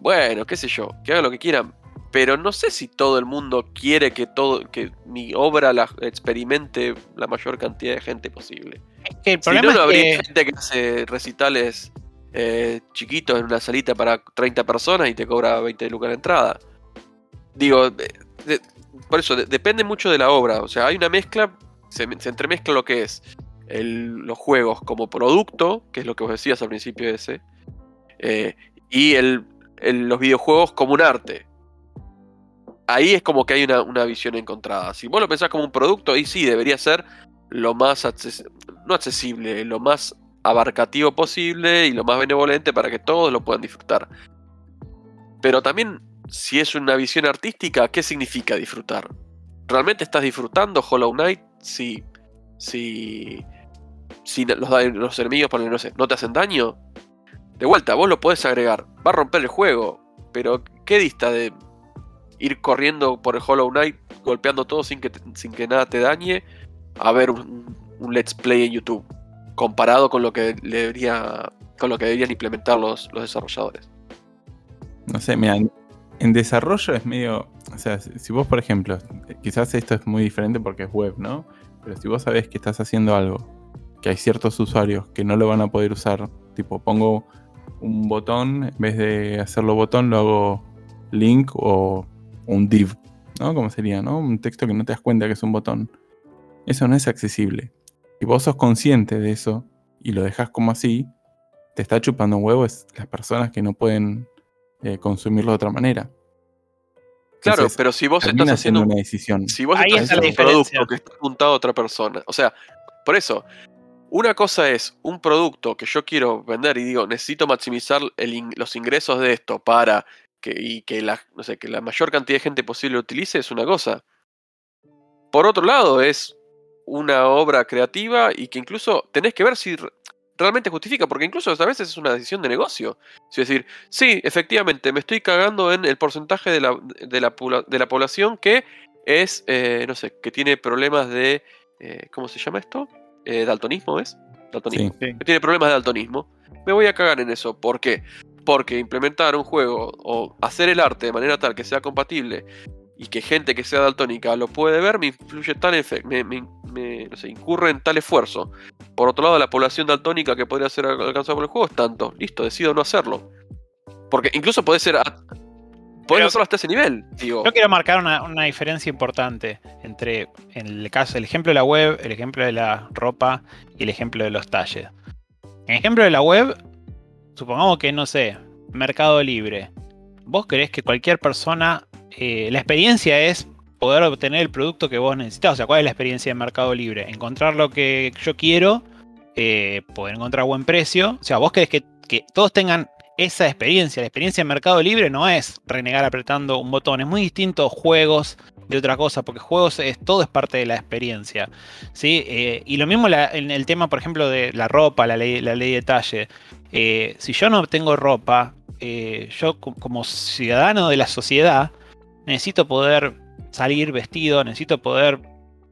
bueno, qué sé yo, que haga lo que quieran. Pero no sé si todo el mundo quiere que todo, que mi obra la experimente la mayor cantidad de gente posible. Es que el Si no, problema no es habría que- gente que hace recitales eh, chiquitos en una salita para 30 personas y te cobra 20 lucas la entrada. Digo, de- de- por eso, de- depende mucho de la obra. O sea, hay una mezcla, se, se entremezcla lo que es los juegos como producto, que es lo que vos decías al principio ese, eh, y el, los videojuegos como un arte. Ahí es como que hay una, una visión encontrada. Si vos lo pensás como un producto, ahí sí debería ser lo más acces- no accesible, lo más abarcativo posible y lo más benevolente para que todos lo puedan disfrutar. Pero también, si es una visión artística, ¿qué significa disfrutar? ¿Realmente estás disfrutando Hollow Knight si, si, si los, los enemigos ponele, no, sé, no te hacen daño? De vuelta, vos lo podés agregar, va a romper el juego, pero ¿qué dista de ir corriendo por el Hollow Knight golpeando todo sin que, sin que nada te dañe? A ver un, let's play en YouTube, comparado con lo que con lo que deberían implementar los, los desarrolladores. No sé, mira, en- desarrollo es medio. O sea, si vos, por ejemplo, quizás esto es muy diferente porque es web, ¿no? Pero si vos sabés que estás haciendo algo, que hay ciertos usuarios que no lo van a poder usar, tipo, pongo un botón, en vez de hacerlo botón, lo hago link o un div, ¿no? Como sería, ¿no? Un texto que no te das cuenta que es un botón. Eso no es accesible. Si vos sos consciente de eso y lo dejas como así, te está chupando un huevo es las personas que no pueden eh, consumirlo de otra manera. Claro, Entonces, pero si vos estás haciendo una decisión. Si vos Ahí estás haciendo un producto que está apuntado a otra persona, o sea, por eso, una cosa es un producto que yo quiero vender y digo, necesito maximizar los ingresos de esto para que, y que la, mayor cantidad de gente posible lo utilice, es una cosa. Por otro lado, es una obra creativa y que incluso tenés que ver si re- realmente justifica, porque incluso a veces es una decisión de negocio. Es decir, sí, efectivamente, me estoy cagando en el porcentaje de la población que es, eh, no sé, que tiene problemas de, eh, ¿cómo se llama esto? Eh, daltonismo, ¿es? Daltonismo. Sí. Que tiene problemas de daltonismo. Me voy a cagar en eso. ¿Por qué? Porque implementar un juego o hacer el arte de manera tal que sea compatible y que gente que sea daltónica lo puede ver, me influye tal efecto, me, me- me- no sé, incurre en tal esfuerzo. Por otro lado, la población daltónica que podría ser al- alcanzada por el juego es tanto. Listo, decido no hacerlo. Porque incluso puede ser. Podés hacerlo hasta ese nivel, digo. Yo quiero marcar una, una diferencia importante entre en el caso, el ejemplo de la web, el ejemplo de la ropa y el ejemplo de los talles. En el ejemplo de la web, supongamos que, no sé, Mercado Libre. Vos querés que cualquier persona, eh, la experiencia es poder obtener el producto que vos necesitas. O sea, ¿cuál es la experiencia de Mercado Libre? Encontrar lo que yo quiero, eh, poder encontrar buen precio. O sea, vos querés que, que todos tengan esa experiencia. La experiencia en Mercado Libre no es renegar apretando un botón. Es muy distinto juegos de otra cosa, porque juegos es todo es parte de la experiencia. ¿sí? Eh, y lo mismo en el tema, por ejemplo, de la ropa, la ley, la ley de talle. Eh, si yo no tengo ropa, eh, yo co- como ciudadano de la sociedad necesito poder salir vestido, necesito poder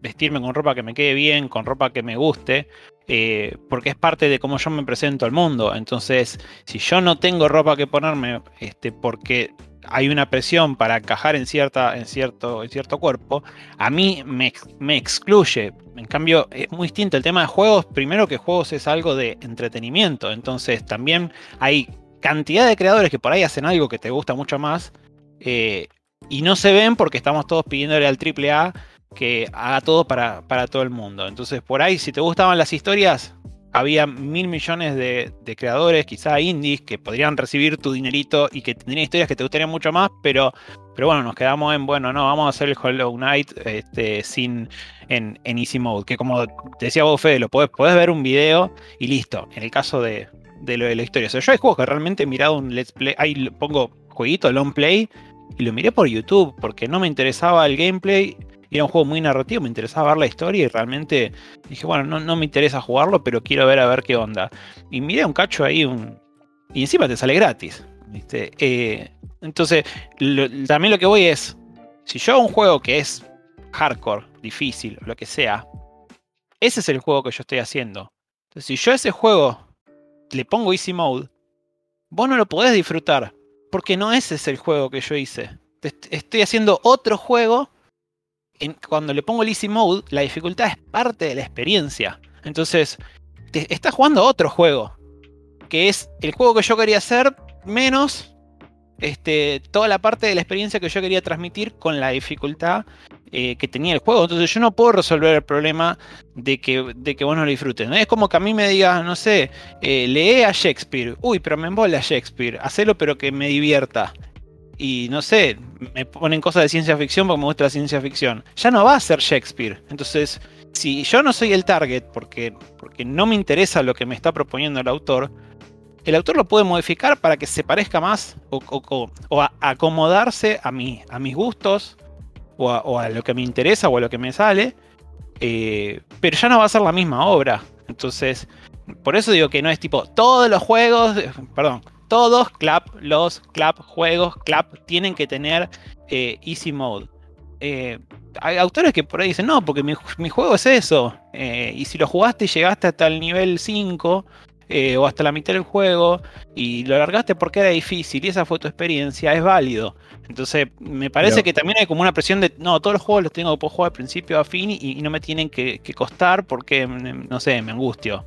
vestirme con ropa que me quede bien, con ropa que me guste, eh, porque es parte de cómo yo me presento al mundo. Entonces, si yo no tengo ropa que ponerme, este, porque hay una presión para encajar en, cierta, en, cierto, en cierto cuerpo, a mí me, me excluye. En cambio, es muy distinto el tema de juegos. Primero que juegos es algo de entretenimiento. Entonces, también hay cantidad de creadores que por ahí hacen algo que te gusta mucho más. eh, y no se ven porque estamos todos pidiéndole al AAA que haga todo para, para todo el mundo. Entonces, por ahí, si te gustaban las historias, había mil millones de, creadores, quizá indies, que podrían recibir tu dinerito y que tendrían historias que te gustarían mucho más, pero, pero bueno, nos quedamos en, bueno, no, vamos a hacer el Hollow Knight este, sin, en, Easy Mode, que como decía vos, Fede, lo podés, podés ver un video y listo, en el caso de, de lo de la historia. O sea, yo hay juegos que realmente he mirado un Let's Play, ahí pongo jueguito, long play, y lo miré por YouTube, porque no me interesaba el gameplay, era un juego muy narrativo, me interesaba ver la historia y realmente dije, bueno, no, no me interesa jugarlo, pero quiero ver a ver qué onda. Y miré un cacho ahí, y encima te sale gratis. Eh, entonces, también lo que voy es, si yo hago un juego que es hardcore, difícil, lo que sea, ese es el juego que yo estoy haciendo. Entonces, si yo a ese juego le pongo easy mode, vos no lo podés disfrutar, porque no ese es el juego que yo hice. Estoy haciendo otro juego en- cuando le pongo el easy mode, la dificultad es parte de la experiencia. Entonces, te estás jugando otro juego. Que es el juego que yo quería hacer, menos este, toda la parte de la experiencia que yo quería transmitir con la dificultad eh, que tenía el juego. Entonces yo no puedo resolver el problema de que, de que vos no lo disfrutes. ¿no? Es como que a mí me digas, no sé, eh, lee a Shakespeare. Uy, pero me embola Shakespeare. Hacelo pero que me divierta y no sé, me ponen cosas de ciencia ficción porque me gusta la ciencia ficción. Ya no va a ser Shakespeare. Entonces, si yo no soy el target porque, porque no me interesa lo que me está proponiendo el autor, el autor lo puede modificar para que se parezca más o, a- acomodarse a, mí, a mis gustos o a, o a lo que me interesa o a lo que me sale, eh, pero ya no va a ser la misma obra. Entonces, por eso digo que no es tipo todos los juegos, eh, perdón, todos clap, los clap juegos clap tienen que tener eh, easy mode. Eh, hay autores que por ahí dicen, no, porque mi, mi juego es eso. eh, y si lo jugaste y llegaste hasta el nivel 5 eh, o hasta la mitad del juego y lo largaste porque era difícil y esa fue tu experiencia, es válido. Entonces, me parece Pero- que también hay como una presión de, no, todos los juegos los tengo que jugar de principio a fin y, y no me tienen que, que costar porque, mm, no sé, me angustio.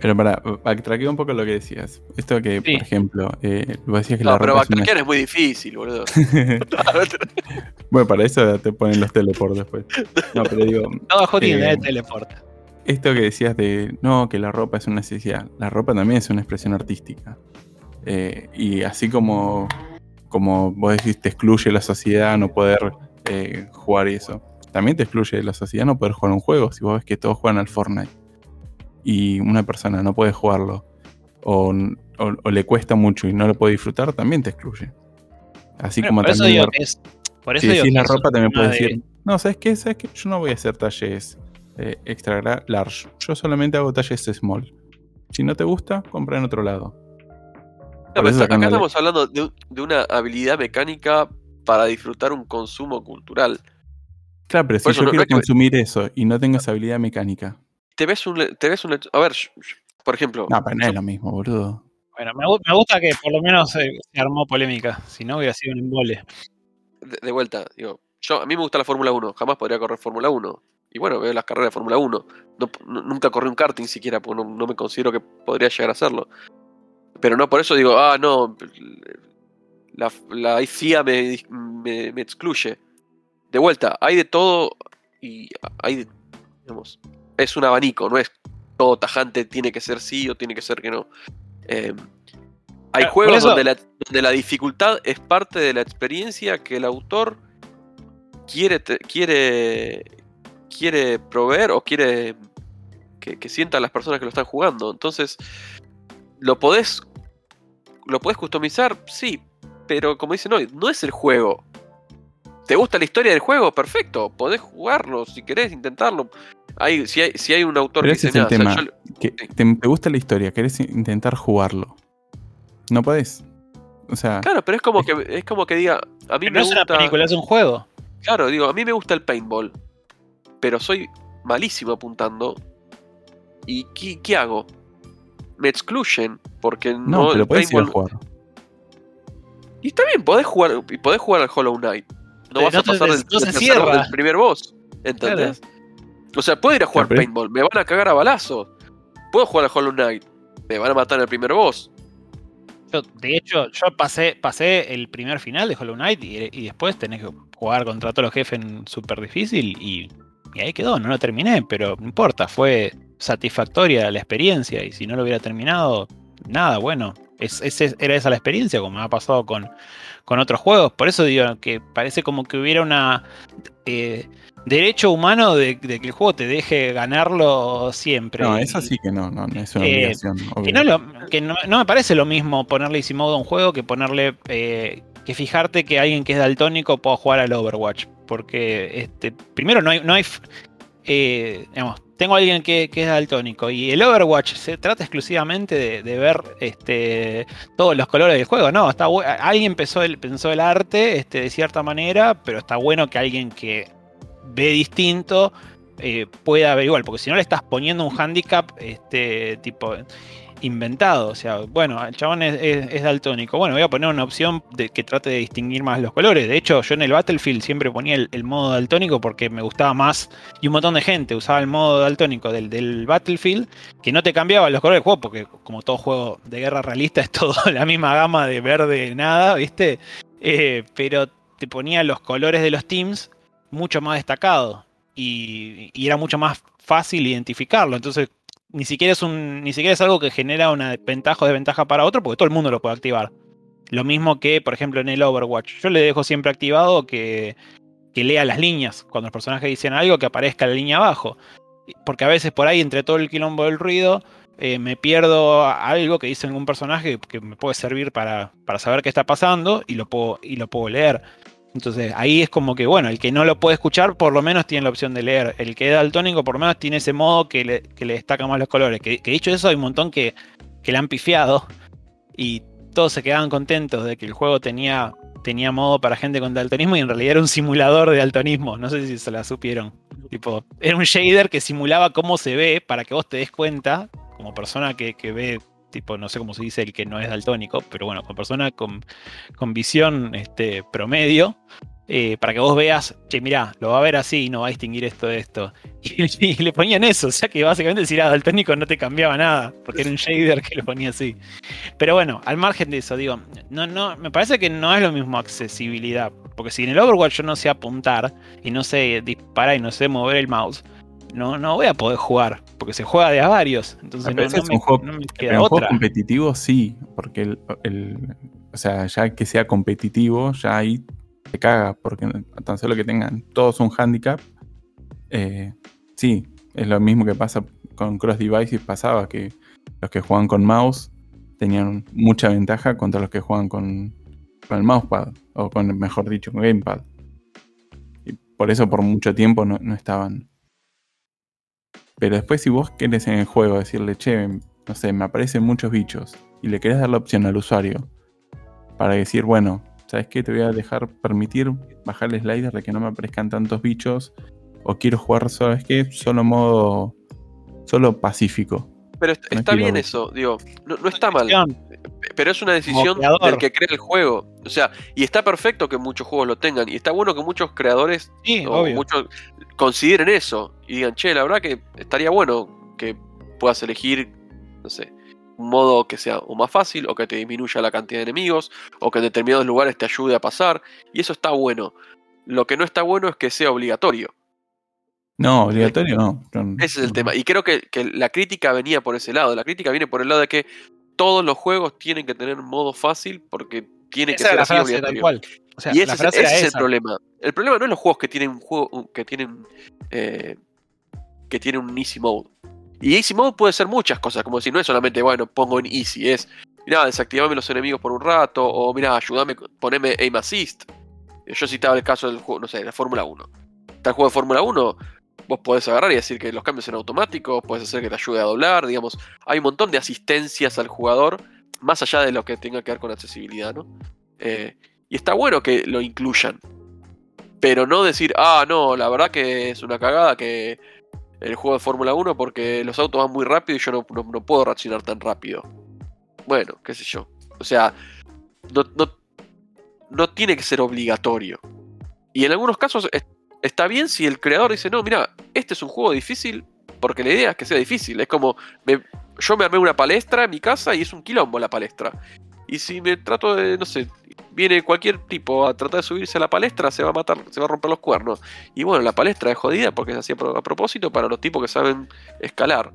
Pero para backtraquear un poco lo que decías. Esto que, Sí. por ejemplo, eh, vos decías que No, la pero ropa es una- backtrackear es muy difícil, boludo. bueno, para eso te ponen los teleport después. No, pero digo, Todo juego tiene Eh, el teleport. esto que decías de no, que la ropa es una necesidad. La ropa también es una expresión artística. Eh, y así como, como vos decís, te excluye la sociedad no poder eh, jugar y eso. También te excluye la sociedad no poder jugar un juego. Si vos ves que todos juegan al Fortnite y una persona no puede jugarlo o, o- o le cuesta mucho y no lo puede disfrutar, también te excluye. Así Bueno, como por eso también digo la- que es. Por eso si digo decís que la ropa, también puedes de- decir, no, ¿sabes qué? ¿Sabes qué? Yo no voy a hacer talles eh, extra large. Yo solamente hago talles small. Si no te gusta, compra en otro lado. No, acá estamos hablando de, un- de una habilidad mecánica para disfrutar un consumo cultural. Claro, pero si Por yo no- quiero que- consumir eso y no tengo esa habilidad mecánica. Te ves un. Te ves un a ver, por ejemplo. No, pero no es lo mismo, boludo. Bueno, me, me gusta que por lo menos eh, se armó polémica. Si no, hubiera sido un embole. de, de vuelta, digo, yo a mí me gusta la Fórmula 1, jamás podría correr Fórmula 1. Y bueno, veo las carreras de Fórmula 1. No, no- nunca corrí un karting siquiera, porque no, no me considero que podría llegar a hacerlo. Pero no por eso digo, ah, no, la, la FIA me, me, me excluye. De vuelta, hay de todo y hay, de- digamos, es un abanico, no es todo tajante, tiene que ser sí o tiene que ser que no. Eh, hay Pero, por juegos donde, la, donde la dificultad es parte de la experiencia que el autor quiere, te- quiere, quiere proveer o quiere que, que sientan las personas que lo están jugando. Entonces, lo podés, lo podés customizar, sí, pero como dicen hoy, no es el juego. ¿Te gusta la historia del juego? Perfecto, podés jugarlo si querés intentarlo. Hay, si, hay, si hay un autor Pero que ese es dice, el "Nah, o sea, tema. yo- Que te, te gusta la historia, querés intentar jugarlo. No podés. O sea, Claro, pero es como que es como que diga, a mí Pero me no es una gusta. película, es un juego. Claro, digo, a mí me gusta el paintball, pero soy malísimo apuntando. ¿Y qué, qué hago? Me excluyen porque no, no, pero el podés ir a paintball- jugar. Y está bien, podés jugar y podés jugar al Hollow Knight. No vas no a te- pasar del, no se cierra. del primer boss, ¿entendés? O sea, puedo ir a jugar paintball, me van a cagar a balazos. Puedo jugar al Hollow Knight, me van a matar en el primer boss. Yo, de hecho, yo pasé, pasé el primer final de Hollow Knight y, y después tenés que jugar contra todos los jefes en súper difícil y, y ahí quedó, no lo terminé, pero no importa, fue satisfactoria la experiencia y si no lo hubiera terminado, nada, bueno, es, era esa la experiencia como me ha pasado con, con otros juegos, por eso digo que parece como que hubiera una... eh, derecho humano de, de que el juego te deje ganarlo siempre. No, eso sí que no, no, no es una Eh, obligación. que no, lo- que no, no me parece lo mismo ponerle easy mode a un juego que ponerle. eh, que fijarte que alguien que es daltónico pueda jugar al Overwatch. Porque, este, primero, no hay. No hay f- eh, tengo a alguien que, es daltónico y el Overwatch se trata exclusivamente de, ver este, todos los colores del juego. No, está alguien pensó el, pensó el arte este, de cierta manera, pero está bueno que alguien que ve distinto eh, pueda ver igual, porque si no le estás poniendo un handicap este, tipo inventado. O sea, bueno, el chabón es, es- es daltónico. Bueno, voy a poner una opción de que trate de distinguir más los colores. De hecho, yo en el Battlefield siempre ponía el, modo daltónico porque me gustaba más. Y un montón de gente usaba el modo daltónico del, del Battlefield, que no te cambiaba los colores del juego, porque como todo juego de guerra realista es todo la misma gama de verde, nada, ¿viste? Eh, pero te ponía los colores de los teams mucho más destacados. Y era mucho más fácil identificarlo. Entonces, ni siquiera es un. Ni siquiera es algo que genera una ventaja o desventaja para otro, porque todo el mundo lo puede activar. Lo mismo que, por ejemplo, en el Overwatch. Yo le dejo siempre activado que, que lea las líneas. Cuando los personajes dicen algo, que aparezca la línea abajo. Porque a veces por ahí, entre todo el quilombo del ruido, eh, me pierdo algo que dice algún personaje que me puede servir para, para saber qué está pasando y lo puedo, y lo puedo leer. Entonces ahí es como que, bueno, el que no lo puede escuchar por lo menos tiene la opción de leer. El que es daltónico por lo menos tiene ese modo que le, que le destaca más los colores. Que, que dicho eso, hay un montón que, que le han pifiado y todos se quedaban contentos de que el juego tenía tenía modo para gente con daltonismo y en realidad era un simulador de daltonismo. No sé si se la supieron. Tipo, era un shader que simulaba cómo se ve para que vos te des cuenta, como persona que, que ve, tipo, no sé cómo se dice el que no es daltónico, pero bueno, como persona con, con visión este, promedio, eh, para que vos veas, che, mirá, lo va a ver así y no va a distinguir esto de esto. Y, y le ponían eso, o sea que básicamente si era daltónico no te cambiaba nada, porque era un shader que lo ponía así. Pero bueno, al margen de eso, digo, no, no, me parece que no es lo mismo accesibilidad, porque si en el Overwatch yo no sé apuntar y no sé disparar y no sé mover el mouse, no, no voy a poder jugar, porque se juega de a varios, entonces Pero no, no es me, un juego- no me queda otra. competitivos sí, porque el, el- o sea, ya que sea competitivo, ya ahí te caga, porque tan solo que tengan todos un handicap, eh, sí, es lo mismo que pasa con Cross Devices, pasaba que los que juegan con mouse tenían mucha ventaja contra los que juegan con, con el mousepad, o con, mejor dicho, con gamepad. Y por eso por mucho tiempo no, no estaban. Pero después si vos querés en el juego decirle, che, no sé, me aparecen muchos bichos, y le querés dar la opción al usuario para decir, bueno, ¿sabes qué? Te voy a dejar permitir bajar el slider de que no me aparezcan tantos bichos, o quiero jugar, ¿sabes qué? Solo modo, solo pacífico. Pero No está bien eso, digo, no, no está mal. Pero es una decisión del que crea el juego. O sea, y está perfecto que muchos juegos lo tengan. Y está bueno que muchos creadores Sí, o muchos consideren eso. Y digan, che, la verdad que estaría bueno que puedas elegir, no sé, un modo que sea o más fácil, o que te disminuya la cantidad de enemigos, o que en determinados lugares te ayude a pasar. Y eso está bueno. Lo que no está bueno es que sea obligatorio. No, obligatorio no. Ese es el tema. Y creo que, que la crítica venía por ese lado. La crítica viene por el lado de que todos los juegos tienen que tener modo fácil porque tiene que ser así frase tal obligatorio. cual. O sea, y ese, es- ese el problema. El problema no es los juegos que tienen un juego que tienen eh, que tienen un easy mode. Y easy mode puede ser muchas cosas, como si no es solamente, bueno, pongo en easy, es, mirá, desactivame los enemigos por un rato, o mirá, ayúdame, poneme aim assist. Yo citaba el caso del juego, no sé, de la Fórmula 1. Está el juego de Fórmula 1, vos podés agarrar y decir que los cambios son automáticos, podés hacer que te ayude a doblar, digamos, hay un montón de asistencias al jugador, más allá de lo que tenga que ver con accesibilidad, ¿no? Eh, y está bueno que lo incluyan. Pero no decir, ah, no, la verdad que es una cagada que el juego de Fórmula 1 porque los autos van muy rápido y yo no, puedo reaccionar tan rápido. Bueno, qué sé yo. O sea, no, no, tiene que ser obligatorio. Y en algunos casos está bien si el creador dice, no, mira, este es un juego difícil porque la idea es que sea difícil. Es como, me- yo me armé una palestra en mi casa y es un quilombo la palestra. Y si me trato de, no sé, viene cualquier tipo a tratar de subirse a la palestra, se va a matar, se va a romper los cuernos. Y bueno, la palestra es jodida porque es así a pro- a propósito para los tipos que saben escalar.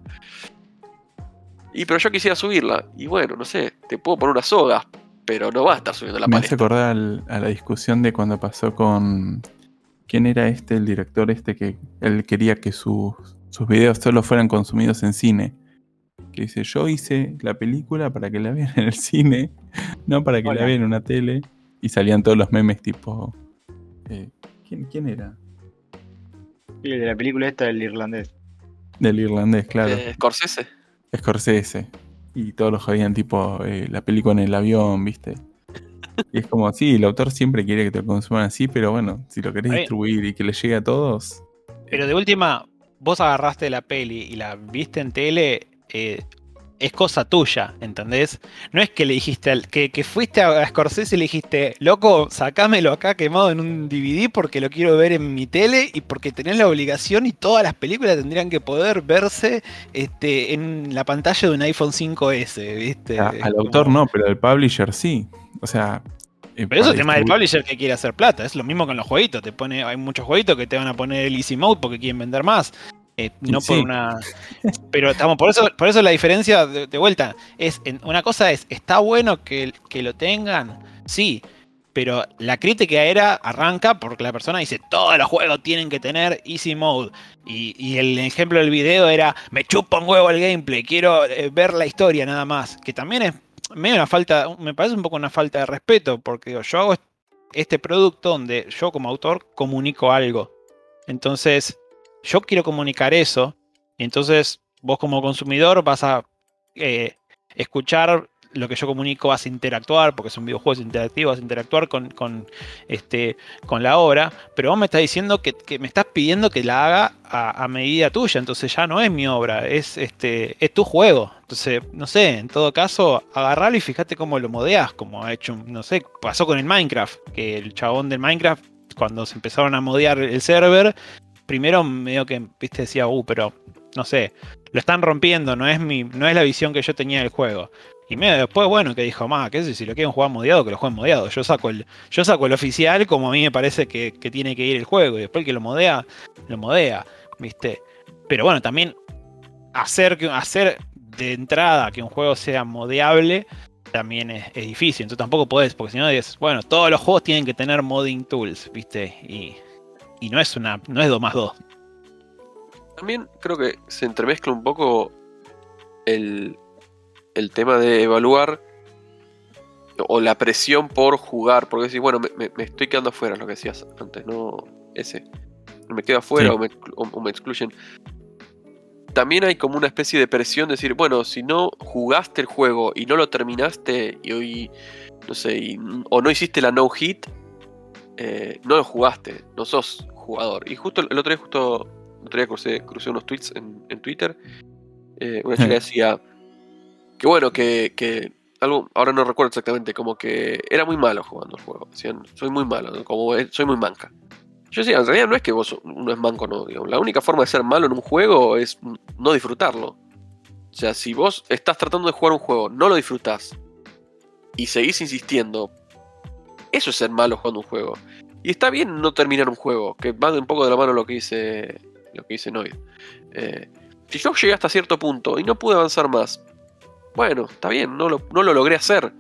Y pero yo quisiera subirla. Y bueno, no sé, te puedo poner una soga, pero no va a estar subiendo la Me hace palestra. acordar al- a la discusión de cuando pasó con. ¿Quién era este, el director este que él quería que sus, sus videos solo fueran consumidos en cine? Que dice, yo hice la película para que la vean en el cine, no para que Hola. la vean en una tele. Y salían todos los memes tipo. eh, ¿quién, quién era? Y el de la película esta del irlandés. Del irlandés, claro. Eh, Scorsese. Scorsese. Y todos los jodían tipo eh, la película en el avión, ¿viste? Y es como, sí, el autor siempre quiere que te lo consuman así, pero bueno, si lo querés distribuir y que le llegue a todos, Pero de última, vos agarraste la peli y la viste en tele, eh, es cosa tuya, ¿entendés? No es que le dijiste al, que, que fuiste a Scorsese y le dijiste, loco, sacámelo acá quemado en un DVD porque lo quiero ver en mi tele y porque tenés la obligación y todas las películas tendrían que poder verse este, en la pantalla de un iPhone 5S, ¿viste? a- al como- autor no, pero al publisher sí. O sea... eh, Pero eso es tema del publisher que quiere hacer plata. Es lo mismo con los jueguitos. Te pone, hay muchos jueguitos que te van a poner el easy mode porque quieren vender más. Eh, no Sí. por una. Pero estamos, por eso, por eso la diferencia de, de vuelta es en- una cosa es, está bueno que, que lo tengan, sí. Pero la crítica era, arranca porque la persona dice, todos los juegos tienen que tener easy mode. Y, y el ejemplo del video era, me chupa un huevo el gameplay, quiero eh, ver la historia nada más. Que también es medio una falta, me parece un poco una falta de respeto, porque digo, yo hago est- este producto donde yo como autor comunico algo. Entonces, yo quiero comunicar eso, entonces vos como consumidor vas a eh, escuchar lo que yo comunico vas a interactuar, porque es un videojuego interactivo, vas a interactuar con, con, este, con la obra, pero vos me estás diciendo que, que me estás pidiendo que la haga a, a medida tuya, entonces ya no es mi obra, es, este, es tu juego. Entonces, no sé, en todo caso, agarralo y fíjate cómo lo modeas, como ha hecho, no sé, pasó con el Minecraft, que el chabón del Minecraft, cuando se empezaron a modear el server, primero medio que, viste, decía, uh, pero no sé, lo están rompiendo, no es mi, no es la visión que yo tenía del juego. Y medio después, bueno, que dijo, más, qué sé, si lo quieren jugar modeado, que lo jueguen modeado. Yo saco el, yo saco el oficial como a mí me parece que, que tiene que ir el juego. Y después el que lo modea, lo modea, ¿viste? Pero bueno, también hacer, hacer de entrada que un juego sea modeable también es, difícil. Entonces tampoco podés, porque si no es, bueno, todos los juegos tienen que tener modding tools, ¿viste? Y, y no es una, no es 2 más 2. También creo que se entremezcla un poco el, el tema de evaluar o la presión por jugar, porque decís, bueno, me, estoy quedando afuera, lo que decías antes, no ese. Me quedo afuera Sí. o, me, o- o me excluyen. También hay como una especie de presión de decir, bueno, si no jugaste el juego y no lo terminaste y hoy, no sé, y- o no hiciste la no hit, eh, no lo jugaste, no sos jugador. Y justo el otro día, justo, el otro día crucé, crucé unos tweets en, en Twitter. eh, una chica decía que bueno, que, que algo, ahora no recuerdo exactamente, como que era muy malo jugando el juego. Decían, soy muy malo, ¿no? como soy muy manca. Yo decía, en realidad no es que vos uno es manco, no. digamos. La única forma de ser malo en un juego es no disfrutarlo. O sea, si vos estás tratando de jugar un juego, no lo disfrutás y seguís insistiendo, eso es ser malo jugando un juego. Y está bien no terminar un juego, que va un poco de la mano lo que dice, lo que dice Noid. Eh, si yo llegué hasta cierto punto y no pude avanzar más, bueno, está bien, no lo, no lo logré hacer.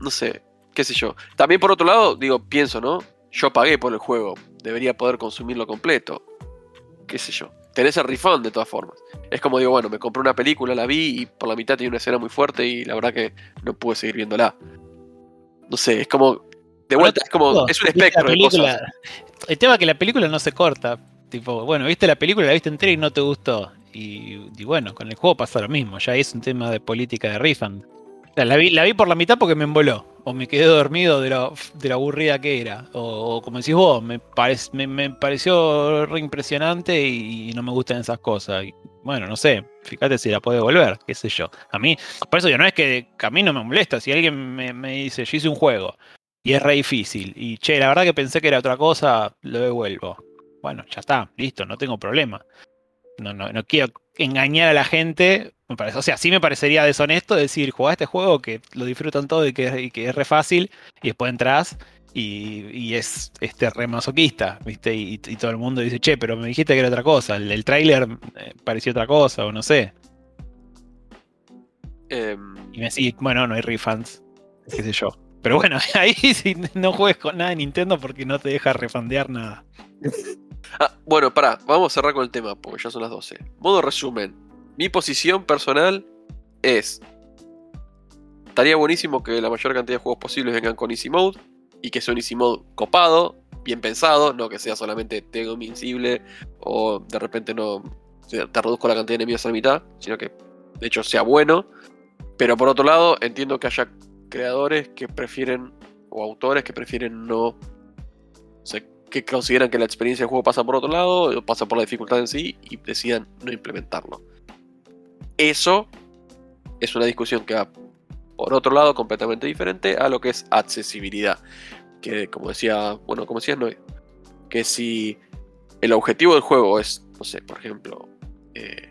No sé, qué sé yo. También por otro lado, digo, pienso, ¿no? Yo pagué por el juego, debería poder consumirlo completo. Qué sé yo. Tenés el refund de todas formas. Es como digo, bueno, me compré una película, la vi y por la mitad tiene una escena muy fuerte y la verdad que no pude seguir viéndola. No sé, es como. De vuelta, es como. Es un la espectro de cosas. El tema es que la película no se corta. Tipo, bueno, viste la película, la viste entera y no te gustó. Y, y bueno, con el juego pasa lo mismo. Ya es un tema de política de refund. O sea, la, vi, la vi por la mitad porque me emboló. O me quedé dormido de lo, de lo aburrida que era. O, o como decís vos, me, parec- me, me pareció re impresionante y, no me gustan esas cosas. Y, bueno, no sé, fíjate si la puede volver, qué sé yo. A mí, por eso yo no es que, que a mí no me molesta. Si alguien me, me dice, yo hice un juego y es re difícil. Y che, la verdad que pensé que era otra cosa, lo devuelvo. Bueno, ya está, listo, no tengo problema. No, no, no quiero engañar a la gente. Me parece, o sea, sí me parecería deshonesto decir, jugá este juego que lo disfrutan todo y que, y que es re fácil, y después entras y, y es este re masoquista, ¿viste? Y, y todo el mundo dice, che, pero me dijiste que era otra cosa. El, el tráiler eh, pareció otra cosa, o no sé. Em, Y me decís, bueno, no hay refunds, qué sé yo. Pero bueno, ahí no juegues con nada de Nintendo porque no te deja refundear nada. Ah, bueno, pará, vamos a cerrar con el tema, porque ya son las 12. Modo resumen. Mi posición personal es. Estaría buenísimo que la mayor cantidad de juegos posibles vengan con Easy Mode. Y que sea un Easy Mode copado, bien pensado, no que sea solamente tengo invencible o de repente no te reduzco la cantidad de enemigos a la mitad, sino que de hecho sea bueno. Pero por otro lado, entiendo que haya creadores que prefieren, o autores que prefieren no o sea, que consideran que la experiencia del juego pasa por otro lado, o pasa por la dificultad en sí, y decidan no implementarlo. Eso es una discusión que va por otro lado completamente diferente a lo que es accesibilidad. Que como decía, bueno, como decías, no, que si el objetivo del juego es, no sé, por ejemplo, eh,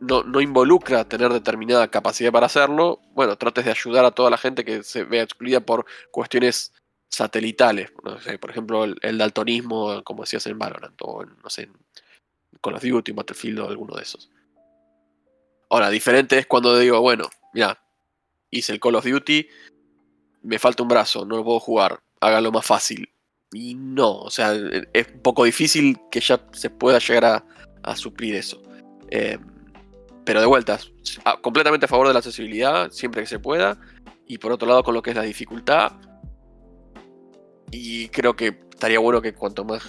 no, involucra tener determinada capacidad para hacerlo, bueno, trates de ayudar a toda la gente que se vea excluida por cuestiones satelitales, no sé, por ejemplo, el, el daltonismo, como decías en Valorant, o en, no sé, en Call of Duty, Battlefield o alguno de esos. Ahora, diferente es cuando digo, bueno, mira, hice el Call of Duty, me falta un brazo, no lo puedo jugar, hágalo más fácil. Y no, o sea, es un poco difícil que ya se pueda llegar a, a suplir eso. Eh, pero de vueltas, completamente a favor de la accesibilidad, siempre que se pueda. Y por otro lado, con lo que es la dificultad, y creo que estaría bueno que cuanto más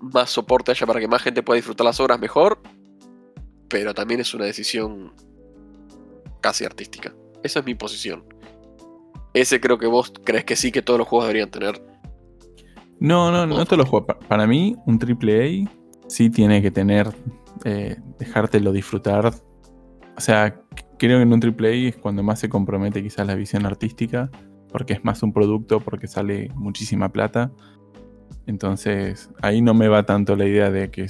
más soporte haya para que más gente pueda disfrutar las obras, mejor. Pero también es una decisión casi artística. Esa es mi posición. Ese creo que vos crees que sí, que todos los juegos deberían tener. No, no, no todos los juegos. Pa- Para mí, un AAA sí tiene que tener, eh, dejártelo disfrutar. O sea, creo que en un AAA es cuando más se compromete quizás la visión artística, porque es más un producto, porque sale muchísima plata. Entonces, ahí no me va tanto la idea de que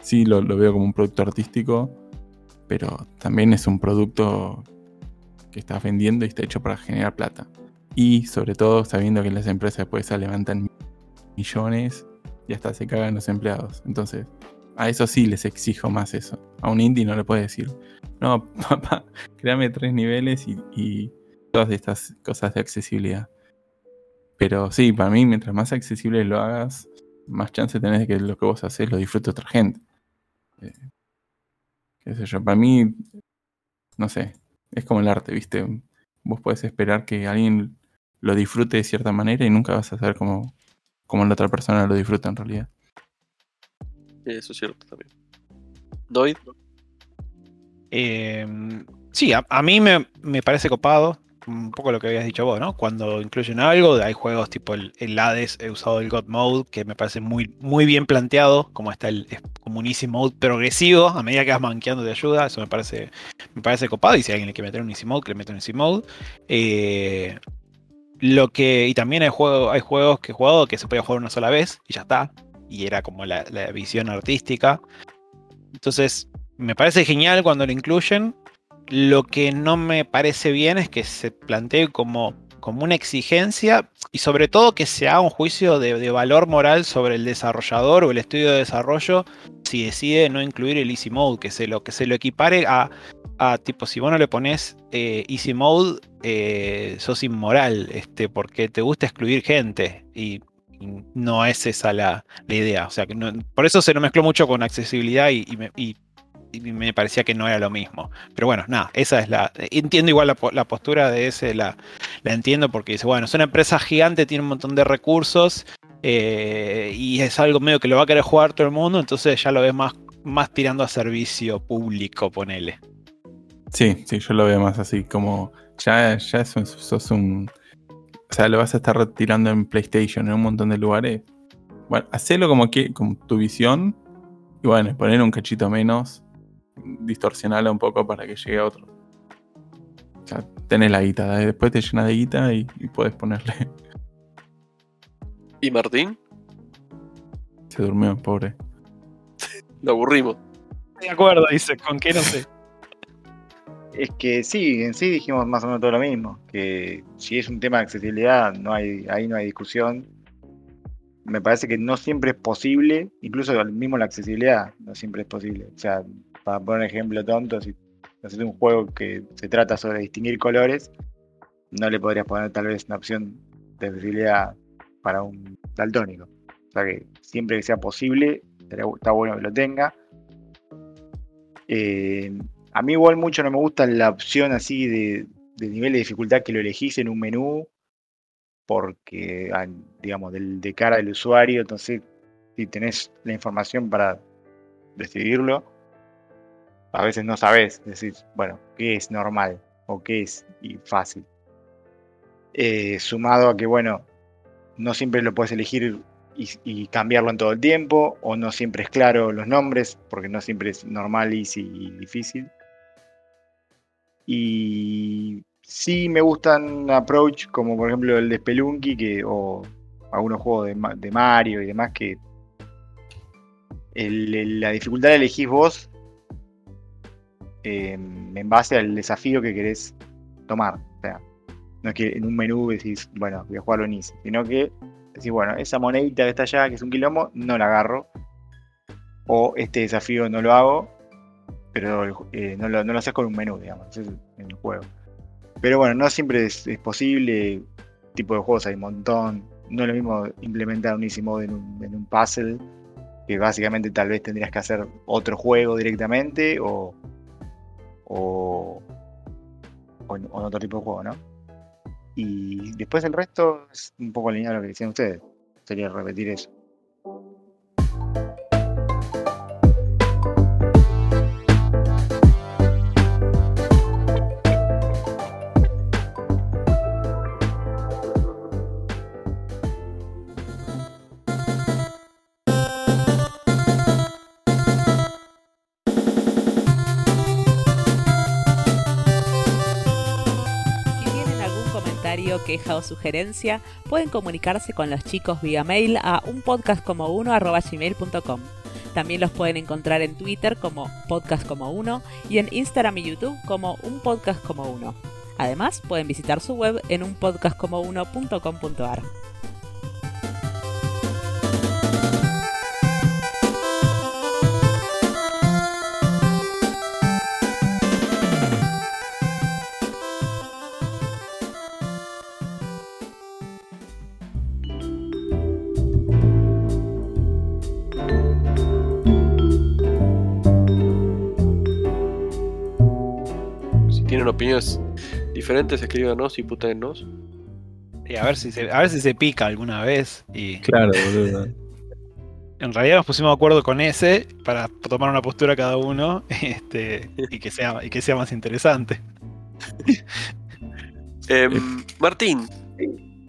sí lo, lo veo como un producto artístico, pero también es un producto que estás vendiendo y está hecho para generar plata. Y sobre todo sabiendo que las empresas después se levantan millones y hasta se cagan los empleados. Entonces, a eso sí les exijo más eso. A un indie no le puedes decir, no, papá, créame tres niveles y, todas estas cosas de accesibilidad. Pero sí, para mí, mientras más accesible lo hagas, más chance tenés de que lo que vos haces lo disfrute otra gente. Eh, qué sé yo, para mí, no sé, es como el arte, ¿viste? Vos podés esperar que alguien lo disfrute de cierta manera y nunca vas a saber cómo, cómo la otra persona lo disfruta en realidad. Eso es cierto también. Doid, Eh, sí, a, mí me, me parece copado. Un poco lo que habías dicho vos, ¿no? Cuando incluyen algo, hay juegos tipo el, el Hades, he usado el God Mode, que me parece muy, muy bien planteado, como está el Easy Mode progresivo, a medida que vas manqueando de ayuda, eso me parece, me parece copado, y si alguien le quiere meter un Easy Mode, que le meta un Easy Mode. Eh, lo que, y también hay, juego, hay juegos que he jugado que se podía jugar una sola vez, y ya está, y era como la, visión artística. Entonces, me parece genial cuando lo incluyen. Lo que no me parece bien es que se plantee como, como una exigencia y sobre todo que se haga un juicio de, de valor moral sobre el desarrollador o el estudio de desarrollo si decide no incluir el Easy Mode, que se lo, que se lo equipare a, a tipo, si vos no le pones eh, Easy Mode, eh, sos inmoral, este, porque te gusta excluir gente y no es esa la, la idea. O sea, que por eso se lo mezcló mucho con accesibilidad y, me, parecía que no era lo mismo. Pero bueno, nada, esa es la. Entiendo igual la, po- la postura de ese, la, la entiendo porque dice, bueno, es una empresa gigante, tiene un montón de recursos eh, y es algo medio que lo va a querer jugar todo el mundo, entonces ya lo ves más, más tirando a servicio público, ponele. Sí, sí, yo lo veo más así, como ya, ya sos, sos un... O sea, lo vas a estar tirando en PlayStation en un montón de lugares. Bueno, hacelo como que, con tu visión. Y bueno, poner un cachito menos, distorsionarla un poco para que llegue a otro. Ya tenés la guita, ¿eh? después te llenas de guita y, y puedes ponerle. ¿Y Martín? Se durmió, pobre. Lo aburrimos. De acuerdo, dice, con qué no sé. Es que sí, en sí dijimos más o menos todo lo mismo. Que si es un tema de accesibilidad, no hay, ahí no hay discusión. Me parece que no siempre es posible, incluso mismo la accesibilidad no siempre es posible. O sea, para poner un ejemplo tonto, si haces un juego que se trata sobre distinguir colores, no le podrías poner tal vez una opción de accesibilidad para un daltónico. O sea que siempre que sea posible, está bueno que lo tenga. Eh, a mí igual mucho no me gusta la opción así de, nivel de dificultad que lo elegís en un menú, porque, ah, digamos, de cara del usuario, entonces si tenés la información para decidirlo, a veces no sabés decir, bueno, qué es normal o qué es fácil. Eh, sumado a que, bueno, no siempre lo puedes elegir y, y cambiarlo en todo el tiempo, o no siempre es claro los nombres, porque no siempre es normal, easy y difícil. Y sí me gustan approach como por ejemplo el de Spelunky que, o algunos juegos de, Ma- de Mario y demás que la dificultad la elegís vos eh, en base al desafío que querés tomar. O sea, no es que en un menú decís, bueno, voy a jugarlo en easy, sino que decís, bueno, esa monedita que está allá, que es un quilombo, no la agarro. O este desafío no lo hago, pero eh, no, lo, no lo haces con un menú, digamos, es en el juego. Pero bueno, no siempre es, posible, tipo de juegos hay un montón. No es lo mismo implementar un easy mode en un, en un puzzle, que básicamente tal vez tendrías que hacer otro juego directamente, o, o, o en, otro tipo de juego, ¿no? Y después el resto es un poco lineal a lo que decían ustedes. Sería repetir eso. Queja o sugerencia, pueden comunicarse con los chicos vía mail a unpodcastcomo1.gmail.com. También los pueden encontrar en Twitter como Podcast Como Uno y en Instagram y YouTube como Un Podcast Como Uno. Además, pueden visitar su web en unpodcastcomouno.com.ar. Opiniones diferentes, escríbanos y puténnos. Y a ver si se, a ver si se pica alguna vez. Y Claro, boludo. en realidad nos pusimos de acuerdo con ese para tomar una postura cada uno este, y, que sea, y que sea más interesante. Em, Martín,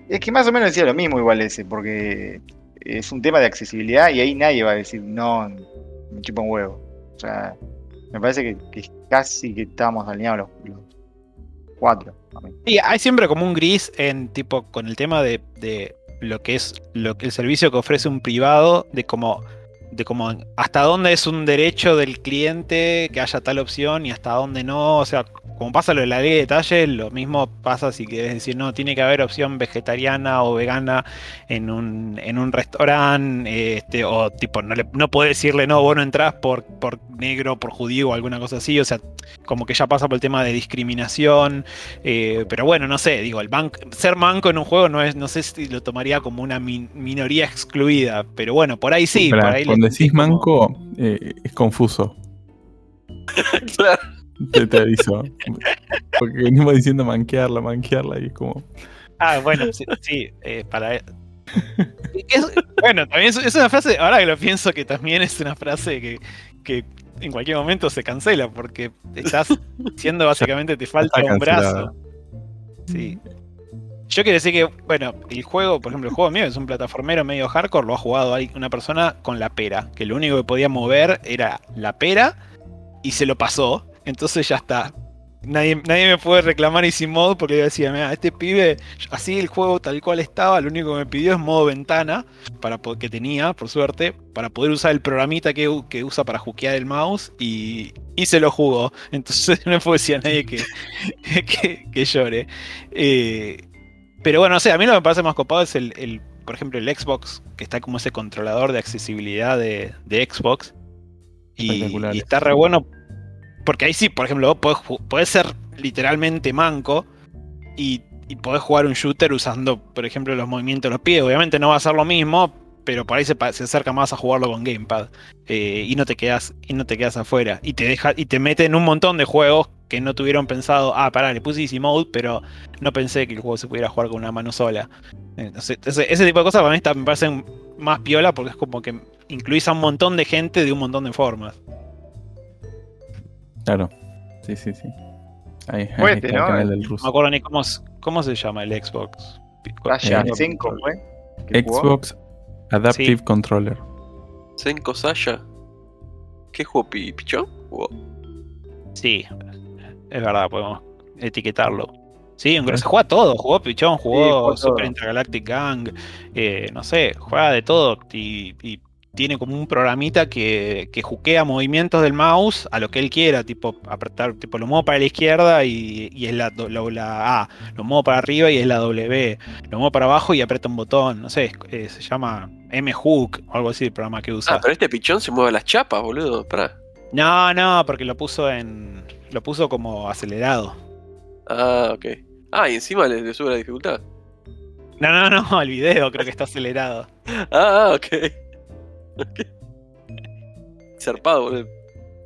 Es que más o menos decía lo mismo igual ese, porque es un tema de accesibilidad y ahí nadie va a decir, no, me chupa un huevo. O sea, me parece que, que casi que estábamos alineados los, los cuatro. a mí. Y hay siempre como un gris en tipo con el tema de, de lo que es lo que el servicio que ofrece un privado, de como de como hasta dónde es un derecho del cliente que haya tal opción y hasta dónde no. O sea, como pasa lo de la ley de detalles, lo mismo pasa si quieres decir, no, tiene que haber opción vegetariana o vegana en un, en un restaurante, este, o tipo, no, le, no podés decirle, no, vos no entrás por, por negro, por judío o alguna cosa así. O sea, como que ya pasa por el tema de discriminación. eh, pero bueno, no sé, digo, el banco, ser manco en un juego no es, no sé si lo tomaría como una min- minoría excluida, pero bueno, por ahí sí, Pará, por ahí le- cuando decís como- manco, eh, es confuso. claro, Te, te aviso. Porque venimos diciendo manquearla, manquearla y es como. Ah, bueno, sí, sí, eh, para. Es- bueno, también es, es una frase, ahora que lo pienso, que también es una frase que, que en cualquier momento se cancela, porque estás diciendo básicamente te falta un brazo. Sí. Yo quiero decir que, bueno, el juego, por ejemplo, el juego mío es un plataformero medio hardcore, lo ha jugado una persona con la pera, que lo único que podía mover era la pera y se lo pasó. Entonces ya está. Nadie, nadie me puede reclamar Easy Mode porque yo decía, mira, este pibe, así el juego tal cual estaba, lo único que me pidió es modo ventana, para que tenía, por suerte, para poder usar el programita que, que usa para hookear el mouse y, y se lo jugó. Entonces no le puedo decir a nadie que, que, que llore. Eh, pero bueno, no sé, a mí lo que me parece más copado es el, el, por ejemplo, el Xbox, que está como ese controlador de accesibilidad de, de Xbox. Y, y está re bueno. Porque ahí sí, por ejemplo, podés, podés ser literalmente manco y, y podés jugar un shooter usando, por ejemplo, los movimientos de los pies. Obviamente no va a ser lo mismo, pero por ahí se, acerca más a jugarlo con Gamepad. Eh, y no te quedas, y no te quedas afuera. Y te deja, y te mete en un montón de juegos que no tuvieron pensado, ah, pará, le puse Easy Mode, pero no pensé que el juego se pudiera jugar con una mano sola. Entonces, ese, ese tipo de cosas para mí está- me parecen más piola porque es como que incluís a un montón de gente de un montón de formas. Claro. Sí, sí, sí. Ahí, ahí Fuerte, está el ¿no? canal del No me ruso. acuerdo ni cómo, cómo se llama el Xbox. Sasha Eh, Senko fue. que jugó. Xbox Adaptive Sí. Controller. Senko Sasha. ¿Qué jugó Pi- Pichón? Jugó. Sí, es verdad, podemos etiquetarlo. Sí, aunque se juega todo, jugó Pichón, jugó jugó Super todo. Intergalactic Gang, eh, no sé, juega de todo y, y tiene como un programita que, que juquea movimientos del mouse a lo que él quiera, tipo apretar, tipo lo muevo para la izquierda y, y es la, la, la A, lo muevo para arriba y es la W, lo muevo para abajo y aprieta un botón, no sé, es- eh, se llama M-Hook o algo así el programa que usa. Ah, pero este pichón se mueve las chapas, boludo. Pará. No, no, porque lo puso en. Lo puso como acelerado. Ah, ok. Ah, y encima le, le sube la dificultad. No, no, no, el video creo que está acelerado. Ah, ah, ok. Zarpado, boludo.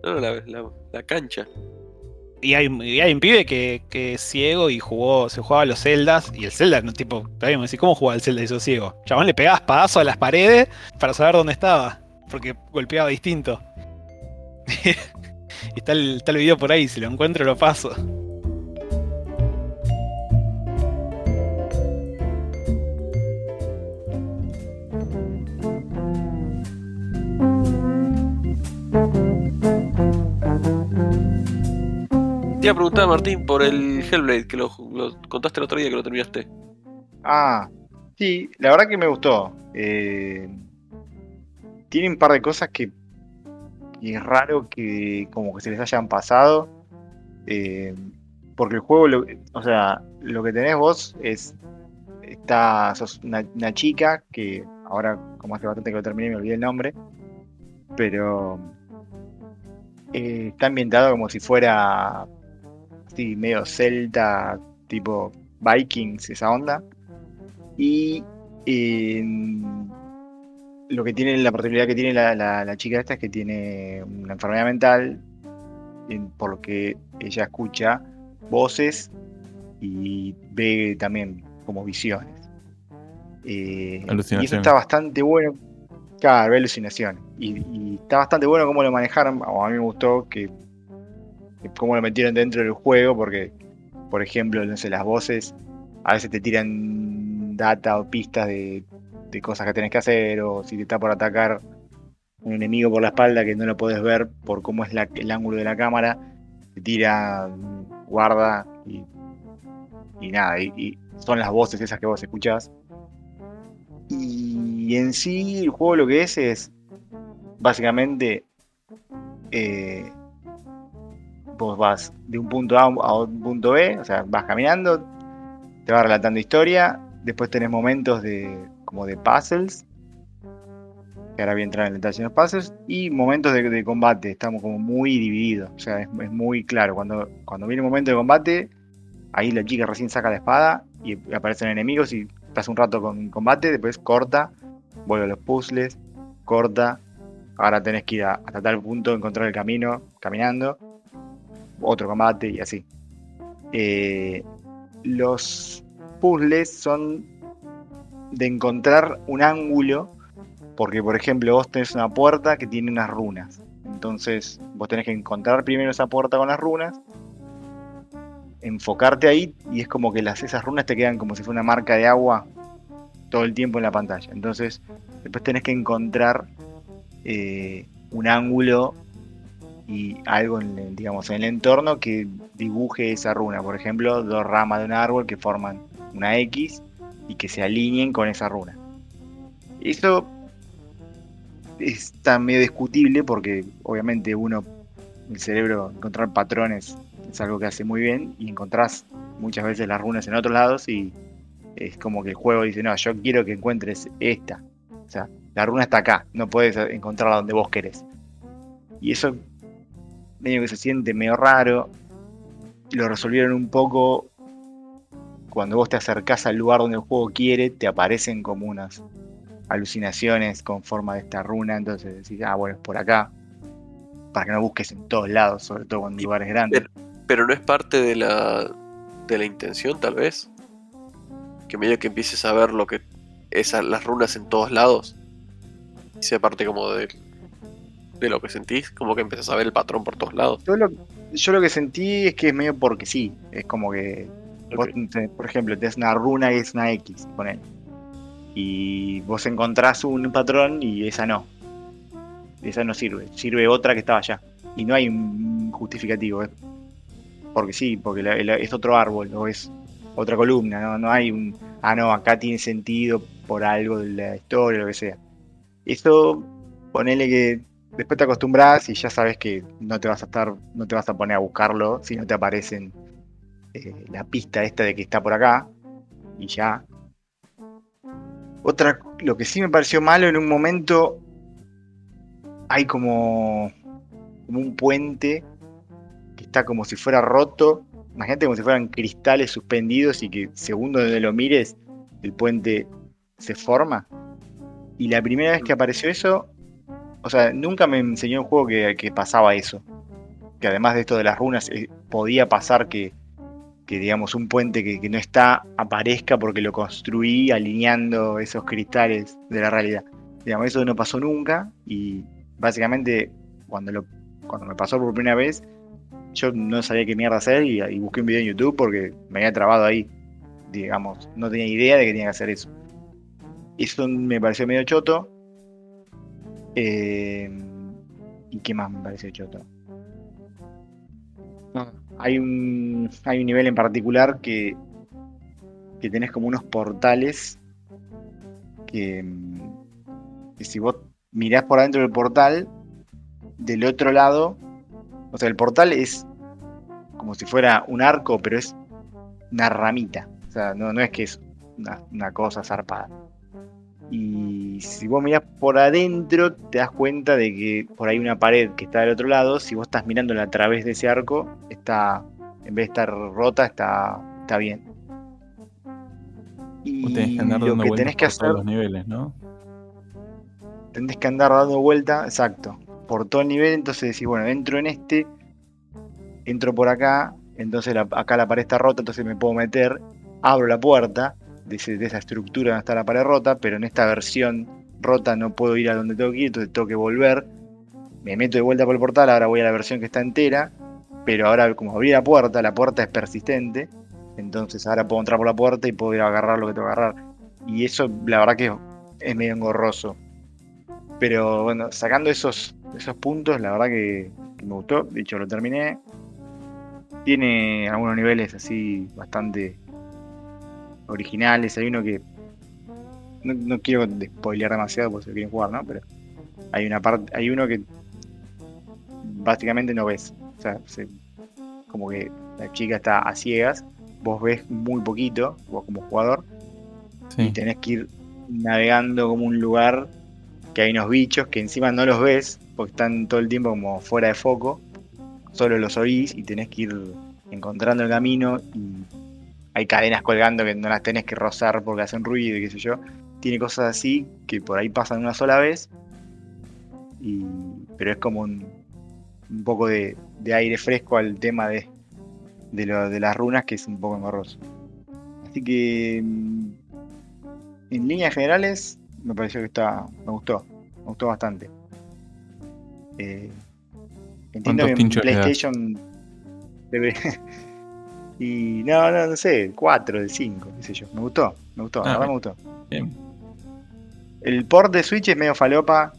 No, la, la, cancha. Y hay, y hay un pibe que, que es ciego y jugó, se jugaba a los celdas. Y el celda, no, tipo, todavía me ¿cómo jugaba el celda y sos ciego? Chabón le pegaba espadazo a las paredes para saber dónde estaba. Porque golpeaba distinto. Y está el, está el video por ahí, si lo encuentro lo paso. Te iba a preguntar, Martín, por el Hellblade, que lo, contaste el otro día que lo terminaste. Ah, sí, la verdad que me gustó. Eh, tiene un par de cosas que, es raro que como que se les hayan pasado. eh, porque el juego, o sea, lo que tenés vos es. Está, sos una, una chica que ahora, como hace bastante que lo terminé, me olvidé el nombre. Pero eh, está ambientado como si fuera sí, medio celta, tipo Vikings, esa onda. Y eh, lo que tiene, la particularidad que tiene la, la- la chica esta es que tiene una enfermedad mental, en- por lo que ella escucha voces y ve también como visiones. Eh, y eso está bastante bueno. Claro, ve alucinaciones. Y, y está bastante bueno cómo lo manejaron. A mí me gustó que cómo lo metieron dentro del juego, porque, por ejemplo, no sé, las voces a veces te tiran data o pistas de, cosas que tenés que hacer, o si te está por atacar un enemigo por la espalda que no lo podés ver por cómo es el ángulo de la cámara, te tira guarda y, nada, y, y son las voces esas que vos escuchás. Y en sí el juego lo que es es básicamente eh, vos vas de un punto A a un punto B, o sea, vas caminando, te va relatando historia, después tenés momentos de como de puzzles, que ahora voy a entrar en detalle en los puzzles, y momentos de, combate, estamos como muy divididos, o sea, es, muy claro, cuando, cuando viene un momento de combate, ahí la chica recién saca la espada y aparecen enemigos y estás un rato con combate, después corta, vuelve a los puzzles, corta, ahora tenés que ir a- hasta tal punto, encontrar el camino, caminando, otro combate y así. Eh, los puzzles son de encontrar un ángulo, porque por ejemplo vos tenés una puerta que tiene unas runas, entonces vos tenés que encontrar primero esa puerta con las runas, enfocarte ahí y es como que las, esas runas te quedan como si fuera una marca de agua todo el tiempo en la pantalla. Entonces, después tenés que encontrar eh, un ángulo y algo en digamos, en el entorno que dibuje esa runa. Por ejemplo, dos ramas de un árbol que forman una X y que se alineen con esa runa. Eso está medio discutible porque obviamente uno, el cerebro, encontrar patrones es algo que hace muy bien y encontrás muchas veces las runas en otros lados y es como que el juego dice, no, yo quiero que encuentres esta. O sea, la runa está acá, no puedes encontrarla donde vos querés. Y eso medio que se siente medio raro. Lo resolvieron un poco cuando vos te acercás al lugar donde el juego quiere, te aparecen como unas alucinaciones con forma de esta runa, entonces decís, ah, bueno, es por acá. Para que no busques en todos lados, sobre todo en lugares grandes. Pero no es parte de la, de la intención, tal vez. Que medio que empieces a ver lo que esas las runas en todos lados. Y sea parte como de, de lo que sentís, como que empezás a ver el patrón por todos lados. Yo lo, yo lo que sentí es que es medio porque sí. Es como que, vos, Ok. te- por ejemplo, tenés una runa y es una X, ponen. Y vos encontrás un patrón y esa no. Esa no sirve. Sirve otra que estaba allá. Y no hay un justificativo. es porque sí, porque la- la- es otro árbol o es otra columna. No, no hay un. Ah, no, acá tiene sentido por algo de la historia, lo que sea. Eso, ponele que después te acostumbras y ya sabes que no te vas a estar, no te vas a poner a buscarlo si no te aparecen eh, la pista esta de que está por acá y ya. Otra, lo que sí me pareció malo en un momento hay como, como un puente que está como si fuera roto. Imagínate como si fueran cristales suspendidos y que según donde lo mires el puente se forma. Y la primera vez que apareció eso, o sea, nunca me enseñó un juego que, que pasaba eso. Que además de esto de las runas, eh, podía pasar que, que, digamos, un puente que, que no está aparezca porque lo construí alineando esos cristales de la realidad. Digamos, eso no pasó nunca y básicamente cuando, lo, cuando me pasó por primera vez, yo no sabía qué mierda hacer y, y busqué un video en YouTube porque me había trabado ahí. Digamos, no tenía idea de que tenía que hacer eso. Eso me pareció medio choto. Eh, ¿Y qué más me pareció choto? hay un, hay un nivel en particular que, que tenés como unos portales que, que si vos mirás por adentro del portal, del otro lado, o sea, el portal es como si fuera un arco, pero es una ramita. O sea, no, no es que es una, una cosa zarpada. Y si vos mirás por adentro, te das cuenta de que por ahí una pared que está del otro lado, si vos estás mirándola a través de ese arco, está, en vez de estar rota, está, está bien. Y Vos tenés que andar lo dando que vueltas tenés que hacer, todos los niveles, ¿no? tenés que andar dando vuelta, exacto, por todo el nivel, entonces decís, bueno, entro en este, entro por acá, entonces la- acá la pared está rota, entonces me puedo meter, abro la puerta de, de esa estructura está la pared rota, pero en esta versión rota no puedo ir a donde tengo que ir, entonces tengo que volver, me meto de vuelta por el portal, ahora voy a la versión que está entera, pero ahora como abrí la puerta, la puerta es persistente, entonces ahora puedo entrar por la puerta y puedo ir a agarrar lo que tengo que agarrar. Y eso la verdad que es medio engorroso. Pero bueno, sacando esos, esos puntos, la verdad que, que me gustó. De hecho, lo terminé. Tiene algunos niveles así bastante originales. Hay uno que. No, no quiero spoilear demasiado porque se lo quieren jugar, ¿no? Pero hay una parte. Hay uno que básicamente no ves. O sea, se- como que la chica está a ciegas. Vos ves muy poquito, vos como jugador y tenés que ir navegando como un lugar que hay unos bichos que encima no los ves porque están todo el tiempo como fuera de foco, solo los oís y tenés que ir encontrando el camino y hay cadenas colgando que no las tenés que rozar porque hacen ruido y qué sé yo. Tiene cosas así que por ahí pasan una sola vez, y, pero es como un, un poco de, de aire fresco al tema de, de, lo- de las runas que es un poco engorroso. Así que mm, en líneas generales me pareció que está. me gustó. Me gustó bastante. Eh, entiendo ¿Cuántos que en? PlayStation debe- y no, no, no sé, 4 de 5, qué sé yo. Me gustó, me gustó, la Ah, verdad me gustó. Bien. El port de Switch es medio falopa,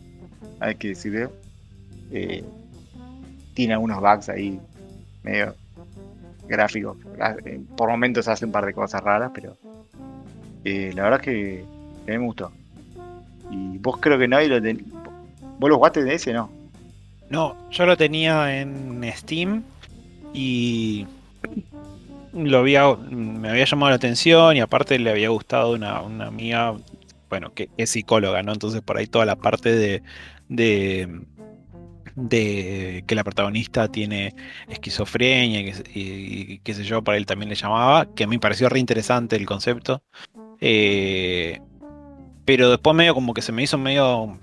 hay que decirlo. Eh, tiene algunos bugs ahí, medio gráficos. Ah, eh, Por momentos hace un par de cosas raras, pero eh, la verdad es que, que a mí me gustó. Y vos creo que no, y lo ten- ¿Vos lo jugaste de ese, no? No, yo lo tenía en Steam y lo había, me había llamado la atención y aparte le había gustado una, una amiga, bueno, que es psicóloga, ¿no? Entonces por ahí toda la parte de, de, que la protagonista tiene esquizofrenia y, y- qué sé yo, para él también le llamaba, que a mí me pareció re interesante el concepto. Eh, pero después medio como que se me hizo medio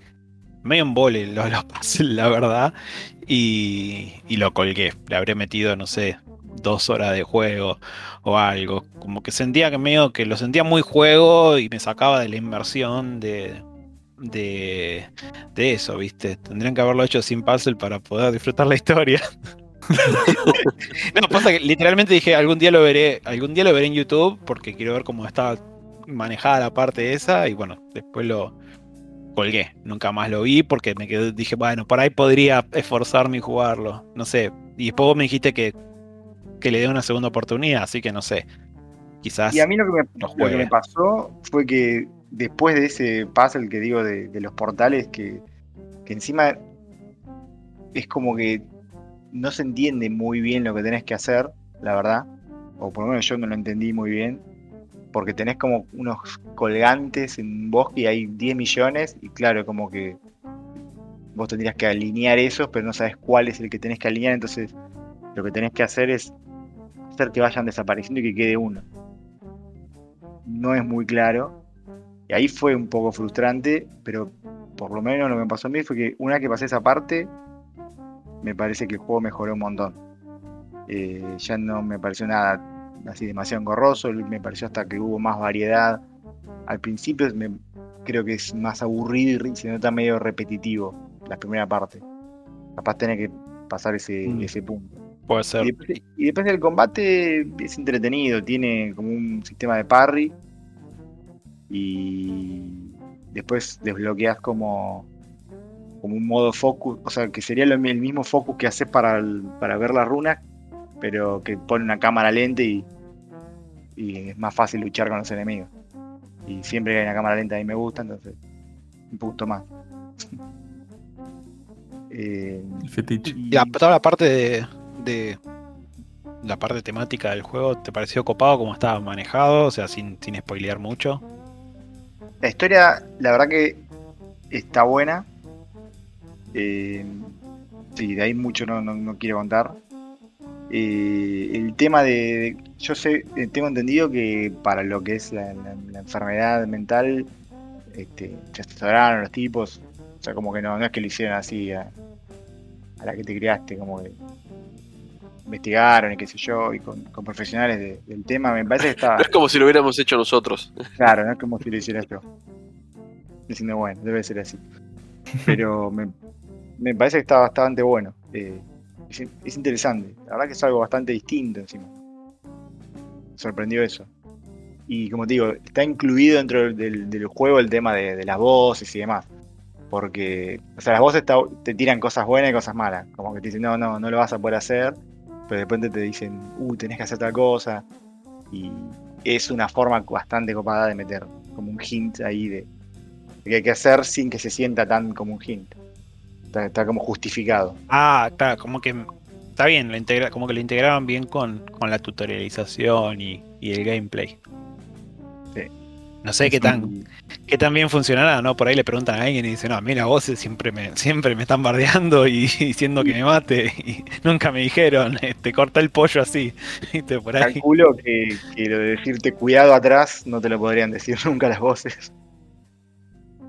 medio en vole la verdad. Y, y lo colgué. Le habré metido, no sé, dos horas de juego o algo. Como que sentía que medio que lo sentía muy juego y me sacaba de la inversión de, de, de eso, ¿viste? Tendrían que haberlo hecho sin puzzle para poder disfrutar la historia. no, pasa que literalmente dije, algún día lo veré, algún día lo veré en YouTube porque quiero ver cómo está manejada la parte esa y bueno, después lo, colgué. Nunca más lo vi porque me quedé, dije, bueno, por ahí podría esforzarme y jugarlo. No sé. Y después vos me dijiste que, que le dé una segunda oportunidad, así que no sé. Quizás. Y a mí lo que me, lo lo que juegue. me pasó fue que después de ese puzzle que digo de, de los portales, que, que encima es como que no se entiende muy bien lo que tenés que hacer, la verdad. O por lo menos yo no lo entendí muy bien. Porque tenés como unos colgantes en un bosque y hay 10 millones. Y claro, como que vos tendrías que alinear esos, pero no sabes cuál es el que tenés que alinear. Entonces, lo que tenés que hacer es hacer que vayan desapareciendo y que quede uno no es muy claro. Y ahí fue un poco frustrante, pero por lo menos lo que me pasó a mí fue que una vez que pasé esa parte, me parece que el juego mejoró un montón. Eh, ya no me pareció nada así demasiado engorroso, me pareció hasta que hubo más variedad. Al principio me, creo que es más aburrido y se nota medio repetitivo la primera parte. Capaz tener que pasar ese, Mm. ese punto. Puede Y ser. después, y después el combate es entretenido, tiene como un sistema de parry. Y después desbloqueas como, como un modo focus, o sea, que sería lo- el mismo focus que haces para, el- para ver las runas, pero que pone una cámara lenta y, y es más fácil luchar con los enemigos. Y siempre que hay una cámara lenta a mí me gusta, entonces un poquito más. Eh, El fetiche. y- Y la- toda la parte de, de- la parte temática del juego, ¿te pareció copado como estaba manejado? O sea, sin, sin spoilear mucho. La historia, la verdad que está buena. Eh, sí, de ahí mucho no, no, no quiero contar. Eh, el tema de. Yo sé, eh, tengo entendido que para lo que es la, enfermedad mental, este, se asesoraron los tipos. O sea, como que no, no es que lo hicieron así a, a la que te criaste, como que investigaron y qué sé yo, y con, con profesionales de- del tema. Me parece que estaba. No es como si lo hubiéramos hecho nosotros. Claro, no es como si lo hiciera yo. Diciendo, bueno, debe ser así. Pero me, me parece que está bastante bueno. Eh, es, es interesante. La verdad que es algo bastante distinto encima. Sorprendió eso. Y como te digo, está incluido dentro del, del- juego el tema de, de las voces y demás. Porque, o sea, las voces te tiran cosas buenas y cosas malas. Como que te dicen, no, no, no lo vas a poder hacer. Pero de repente te dicen, uh, tenés que hacer tal cosa. Y es una forma bastante copada de meter como un hint ahí de, de que hay que hacer sin que se sienta tan como un hint. Está, está como justificado. Ah, claro, como que está bien, lo integra, como que lo integraban bien con, con la tutorialización y, y el gameplay. No sé qué tan, qué tan bien funcionará, ¿no? Por ahí le preguntan a alguien y dicen, no, a mí las voces siempre me, siempre me están bardeando y diciendo que me mate y nunca me dijeron, este, corta el pollo así. Por ahí. Calculo que, que lo de decirte cuidado atrás no te lo podrían decir nunca las voces.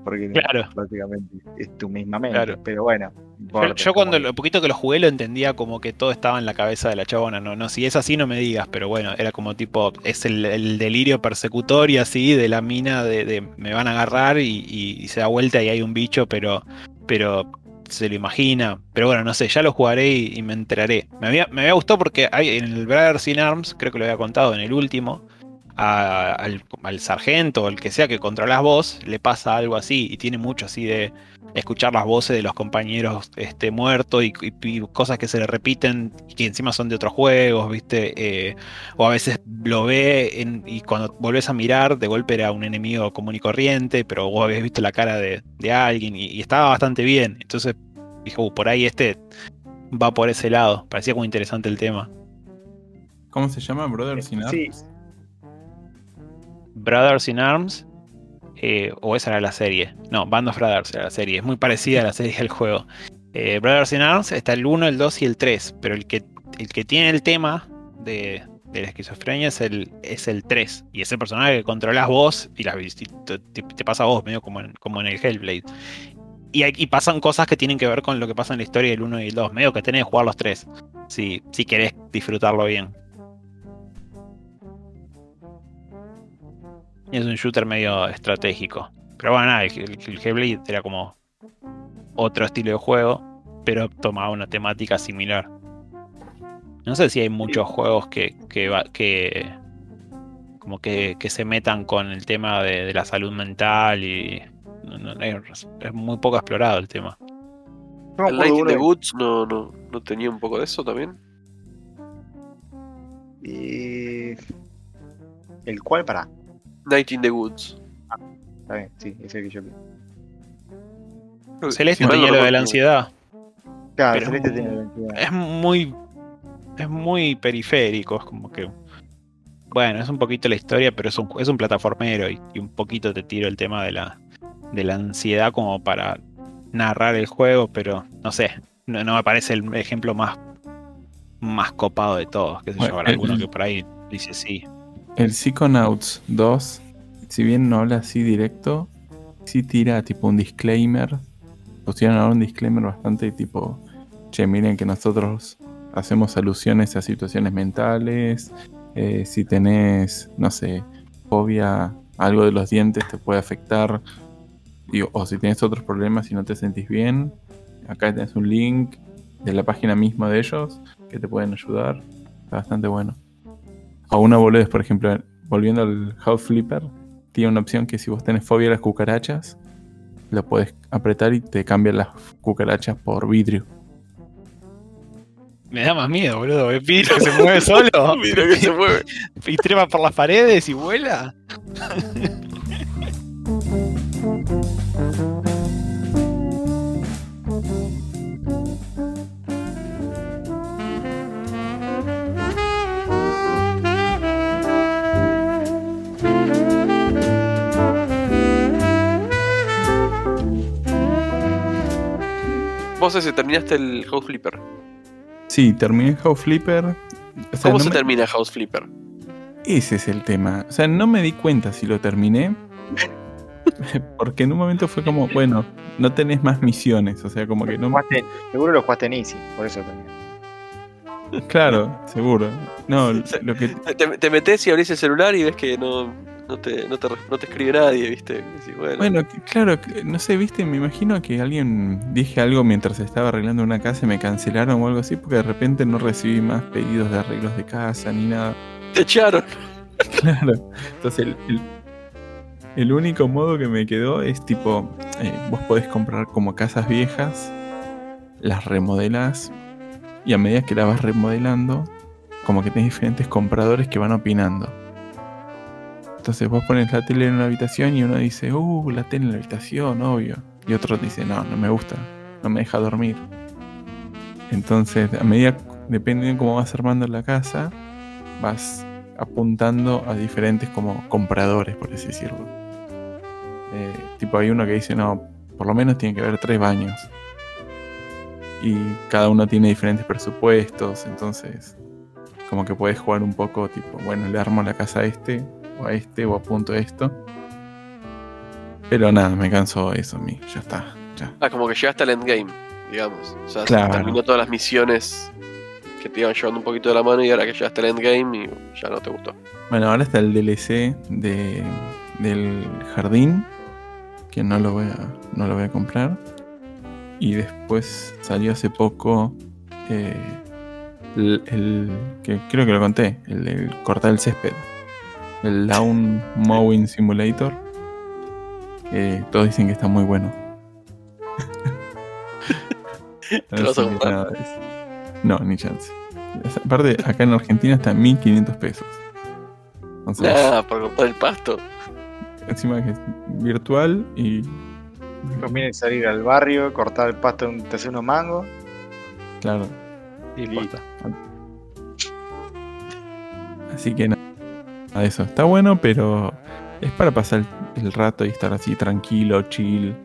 Porque Claro. básicamente es tu misma mente. Claro. Pero bueno. no Yo, cuando lo poquito que lo jugué lo entendía como que todo estaba en la cabeza de la chabona, no, no, si es así no me digas, pero bueno, era como tipo, es el, el delirio persecutor y así de la mina de, de me van a agarrar y, y- y se da vuelta y hay un bicho, pero, pero se lo imagina. Pero bueno, no sé, ya lo jugaré y, y me enteraré. Me había, me había gustado porque hay en el Brothers in Arms, creo que lo había contado en el último, a- al, al sargento o el que sea que controlas vos, le pasa algo así y tiene mucho así de escuchar las voces de los compañeros este, muertos y, y- y cosas que se le repiten y que encima son de otros juegos, ¿viste? Eh, o a veces lo ve en- y cuando volvés a mirar, de golpe era un enemigo común y corriente, pero vos habías visto la cara de, de alguien y, y estaba bastante bien. Entonces dije, "Uh, por ahí este va por ese lado. Parecía como interesante el tema. ¿Cómo se llama? Brothers in Sí. Brothers in Arms. eh, o esa era la serie. No, Band of Brothers era la serie. Es muy parecida a la serie del juego. Eh, Brothers in Arms está el 1, el 2 y el 3. Pero el que, el que tiene el tema de, de la esquizofrenia es el, es el 3. Y es el personaje que controlas vos y, las, y te, pasa a vos, medio como en, como en el Hellblade. Y, hay- y pasan cosas que tienen que ver con lo que pasa en la historia del 1 y el 2. Medio que tenés que jugar los tres. Si, si querés disfrutarlo bien. Y es un shooter medio estratégico. Pero bueno, nada, el, el, el Hellblade era como otro estilo de juego, pero tomaba una temática similar. No sé si hay muchos juegos que, que, como que, que se metan con el tema de, de la salud mental y no- no- es, es muy poco explorado el tema. No El Night in the Woods no, no, no tenía un poco de eso también. eh, ¿El cual? Para. Night in the Woods. Está bien, sí, ese que yo vi. Celeste tenía lo de la ansiedad. Claro, Pero- Celeste tiene la identidad. es muy es muy periférico, es como que bueno, es un poquito la historia, pero es un, es un plataformero y, y un poquito te tiro el tema de la de la ansiedad como para narrar el juego, pero no sé, no, no me parece el ejemplo más más copado de todos, que sé yo, Bueno, el- alguno que por ahí dice sí. El Psychonauts 2, si bien no habla así directo, sí tira tipo un disclaimer. Pusieron ahora un disclaimer bastante tipo, che, miren que nosotros hacemos alusiones a situaciones mentales. eh, si tenés, no sé, fobia, algo de los dientes te puede afectar. O si tienes otros problemas y no te sentís bien, acá tenés un link de la página misma de ellos que te pueden ayudar. Está bastante bueno. A una boludez, por ejemplo, volviendo al House Flipper, tiene una opción que si vos tenés fobia a las cucarachas, lo puedes apretar y te cambia las cucarachas por vidrio. Me da más miedo, boludo. ¿Ves vidrio que se mueve solo? Mira que se mueve. y trepa por las paredes y vuela. Vos ese terminaste el House Flipper. Sí, terminé House Flipper. O sea, ¿Cómo no se me- termina House Flipper? Ese es el tema. O sea, no me di cuenta si lo terminé. Porque en un momento fue como, bueno, no tenés más misiones. O sea, como que no. Jugaste- seguro lo jugaste en Easy, por eso también. Claro, seguro. No, lo que. Te, te metes y abrís el celular y ves que no, no, te, no, te, no te escribe nadie, ¿viste? Decís, bueno, claro, no sé, viste, me imagino que alguien dije algo mientras estaba arreglando una casa y me cancelaron o algo así, porque de repente no recibí más pedidos de arreglos de casa ni nada. te echaron. Claro. Entonces, el, el- el único modo que me quedó es tipo: eh, vos podés comprar como casas viejas, las remodelás, y a medida que las vas remodelando, como que tenés diferentes compradores que van opinando. Entonces, vos pones la tele en una habitación y uno dice: Uh, la tele en la habitación, obvio. Y otro dice: No, no me gusta, no me deja dormir. Entonces, a medida, depende de cómo vas armando la casa, vas apuntando a diferentes como compradores, por así decirlo. Eh, tipo, hay uno que dice, no, por lo menos tiene que haber tres baños. Y cada uno tiene diferentes presupuestos, entonces como que puedes jugar un poco, tipo, bueno, le armo la casa a este, o a este, o apunto esto. Pero nada, me canso eso a mí, ya está, ya. Ah, como que llegaste al endgame, digamos. O sea, Claro. terminó todas las misiones que te iban llevando un poquito de la mano y ahora que llegaste al endgame y ya no te gustó. Bueno, ahora está el DLC de, del jardín, que no lo voy a, no lo voy a comprar. Y después salió hace poco eh, el, el- que creo que lo conté, el, del cortar el césped, el Lawn Mowing Simulator. que todos dicen que está muy bueno. ¿Te lo vas a comprar? No, ni chance. Aparte, acá en Argentina está 1500 pesos. Sea, Nada, por cortar el pasto. encima que es virtual y Conviene salir al barrio, cortar el pasto, un- te hace unos mangos. claro. Y posta. Así que nada, nada, eso está bueno, pero es para pasar el, rato y estar así tranquilo, chill.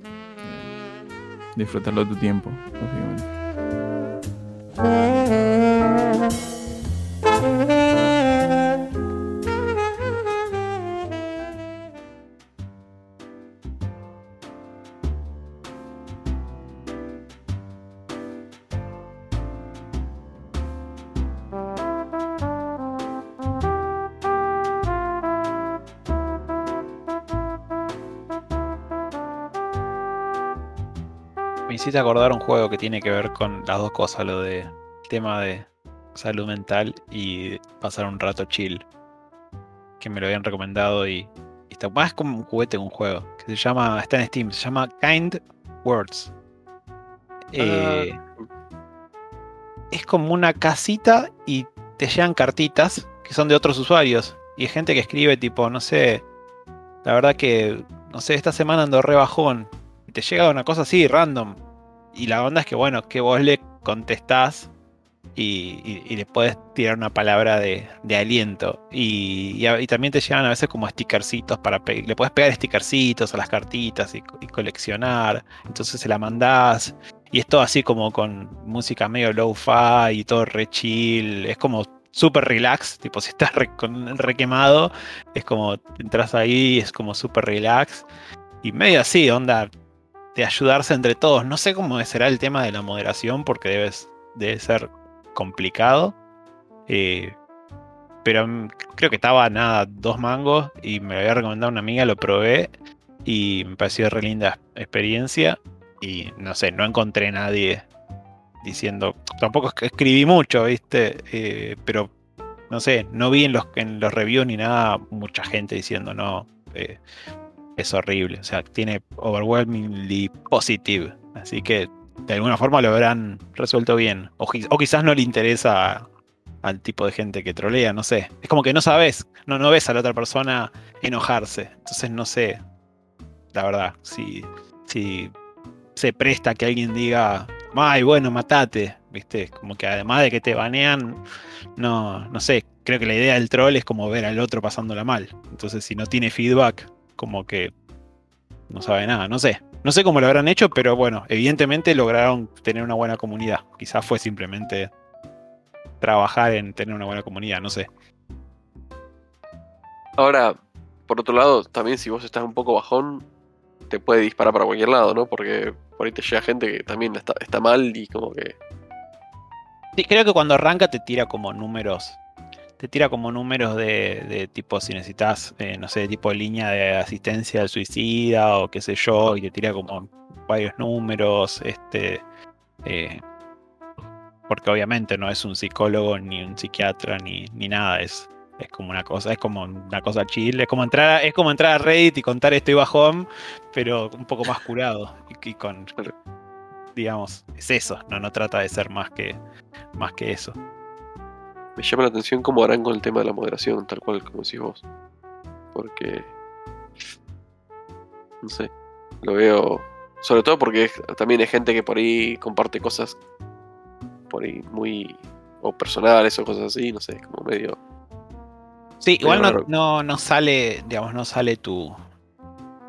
Disfrutarlo tu tiempo. Hiciste acordar un juego que tiene que ver con las dos cosas, lo de tema de salud mental y pasar un rato chill. Que me lo habían recomendado y, y está más como un juguete, un juego. Que se llama, está en Steam, se llama Kind Words. Eh, es como una casita y te llegan cartitas que son de otros usuarios. Y hay gente que escribe tipo, no sé, la verdad que, no sé, esta semana ando re bajón. Y te llega una cosa así, random. Y la onda es que, bueno, que vos le contestás y, le puedes tirar una palabra de, aliento. Y, también te llegan a veces como stickercitos para le puedes pegar stickercitos a las cartitas y coleccionar. Entonces se la mandás. Y es todo así como con música medio low-fi y todo re chill. Es como súper relax. Tipo, si estás re, con, re quemado, es como entras ahí, es como súper relax. Y medio así, onda, de ayudarse entre todos. No sé cómo será el tema de la moderación, porque debes, debe ser complicado. Eh, pero mm, creo que estaba nada, dos mangos, y me lo había recomendado una amiga, lo probé, y me pareció re linda experiencia. Y no sé, no encontré nadie diciendo. Tampoco escribí mucho, ¿viste? Eh, pero no sé, no vi en los, en los reviews ni nada mucha gente diciendo no. eh, es horrible. O sea, tiene overwhelmingly positive. Así que de alguna forma lo habrán resuelto bien. O, o quizás no le interesa al tipo de gente que trolea, no sé. Es como que no sabes, no, no ves a la otra persona enojarse. Entonces no sé, la verdad, si, si se presta que alguien diga, ay, bueno, matate. ¿Viste? Como que además de que te banean, no, no sé, creo que la idea del troll es como ver al otro pasándola mal. Entonces si no tiene feedback, como que no sabe nada, no sé. No sé cómo lo habrán hecho, pero bueno, evidentemente lograron tener una buena comunidad. Quizás fue simplemente trabajar en tener una buena comunidad, no sé. Ahora, por otro lado, también si vos estás un poco bajón, te puede disparar para cualquier lado, ¿no? Porque por ahí te llega gente que también está, está mal y como que. Sí, creo que cuando arranca te tira como números. Te tira como números de, de tipo si necesitas, eh, no sé, tipo línea de asistencia al suicida o qué sé yo, y te tira como varios números, este. eh, porque obviamente no es un psicólogo, ni un psiquiatra, ni, ni nada, es, es como una cosa, es como una cosa chill, es como entrar a, es como entrar a Reddit y contar estoy bajón, pero un poco más curado. Y, y con digamos, es eso, no, no trata de ser más que, más que eso. Me llama la atención cómo harán con el tema de la moderación, tal cual como decís vos. Porque. No sé. Lo veo. Sobre todo porque es- también hay gente que por ahí comparte cosas. Por ahí muy. O personales o cosas así, no sé, como medio. Sí, Medio igual no, no, no sale, digamos, no sale tu,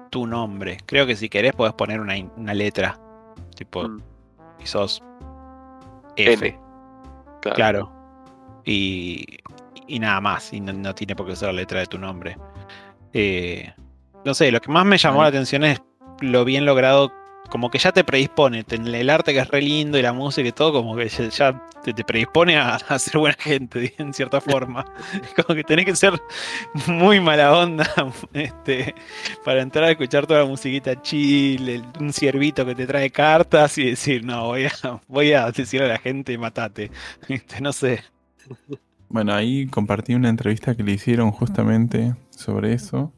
tu nombre. Creo que si querés podés poner una, una letra. Tipo, Mm, y sos F. N. Claro. Claro. Y, y nada más. Y no, no tiene por qué ser la letra de tu nombre. Eh, no sé, lo que más me llamó la atención es lo bien logrado. Como que ya te predispone. El arte que es re lindo y la música y todo, como que ya, te, te predispone a, a ser buena gente, en cierta forma. como que tenés que ser muy mala onda este, para entrar a escuchar toda la musiquita chill, un ciervito que te trae cartas y decir, no, voy a, voy a decirle a la gente, matate. Este, no sé. Bueno, ahí compartí una entrevista que le hicieron justamente sobre eso.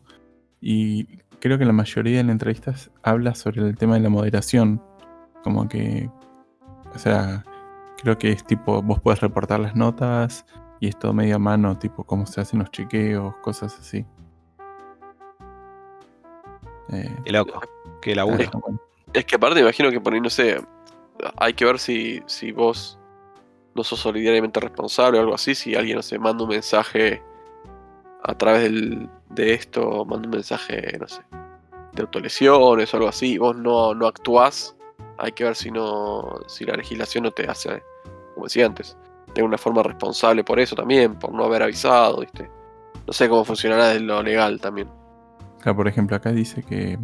Y creo que la mayoría de las entrevistas habla sobre el tema de la moderación. Como que. O sea, creo que es tipo, vos puedes reportar las notas y es todo medio a mano, tipo cómo se hacen los chequeos, cosas así. Eh, Qué loco. Qué laburo. bueno. Es que aparte imagino que por ahí, no sé, hay que ver si, si vos no sos solidariamente responsable o algo así, si alguien, no sé, manda un mensaje a través del- de esto, manda un mensaje, no sé, de autolesiones o algo así, y vos no, no actuás, hay que ver si no, si la legislación no te hace, como decía antes, de una forma responsable por eso también, por no haber avisado, ¿viste? No sé cómo funcionará de lo legal también. Por ejemplo, acá dice que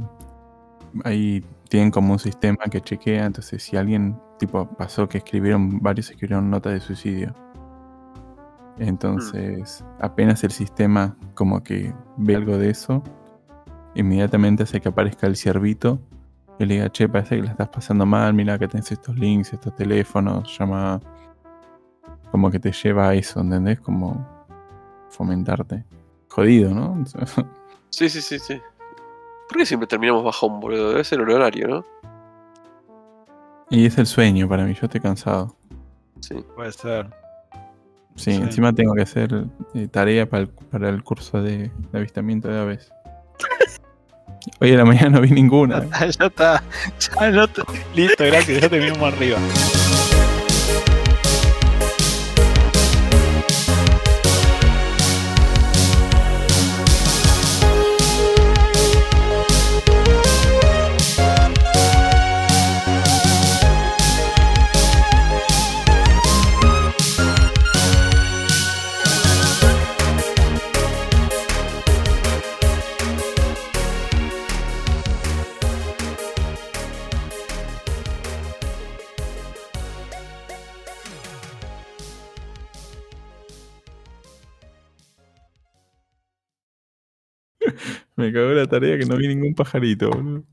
ahí tienen como un sistema que chequea, entonces si alguien, tipo, pasó que escribieron, varios escribieron nota de suicidio. Entonces, apenas el sistema como que ve algo de eso, inmediatamente hace que aparezca el ciervito y le diga, che, parece que la estás pasando mal, mira que tenés estos links, estos teléfonos, llama... Como que te lleva a eso, ¿entendés? Como fomentarte. Jodido, ¿no? Sí, sí, sí, sí. ¿Por qué siempre terminamos bajón, boludo? Debe ser el horario, ¿no? Y es el sueño para mí, yo estoy cansado. Sí. Puede ser. Sí, Sí. encima tengo que hacer eh, tarea para el, para el curso de, de avistamiento de aves. Hoy a la mañana no vi ninguna. Ya está, ya está. Ya no te- Listo, gracias. Ya terminamos arriba. Me cagó la tarea que no vi ningún pajarito, boludo.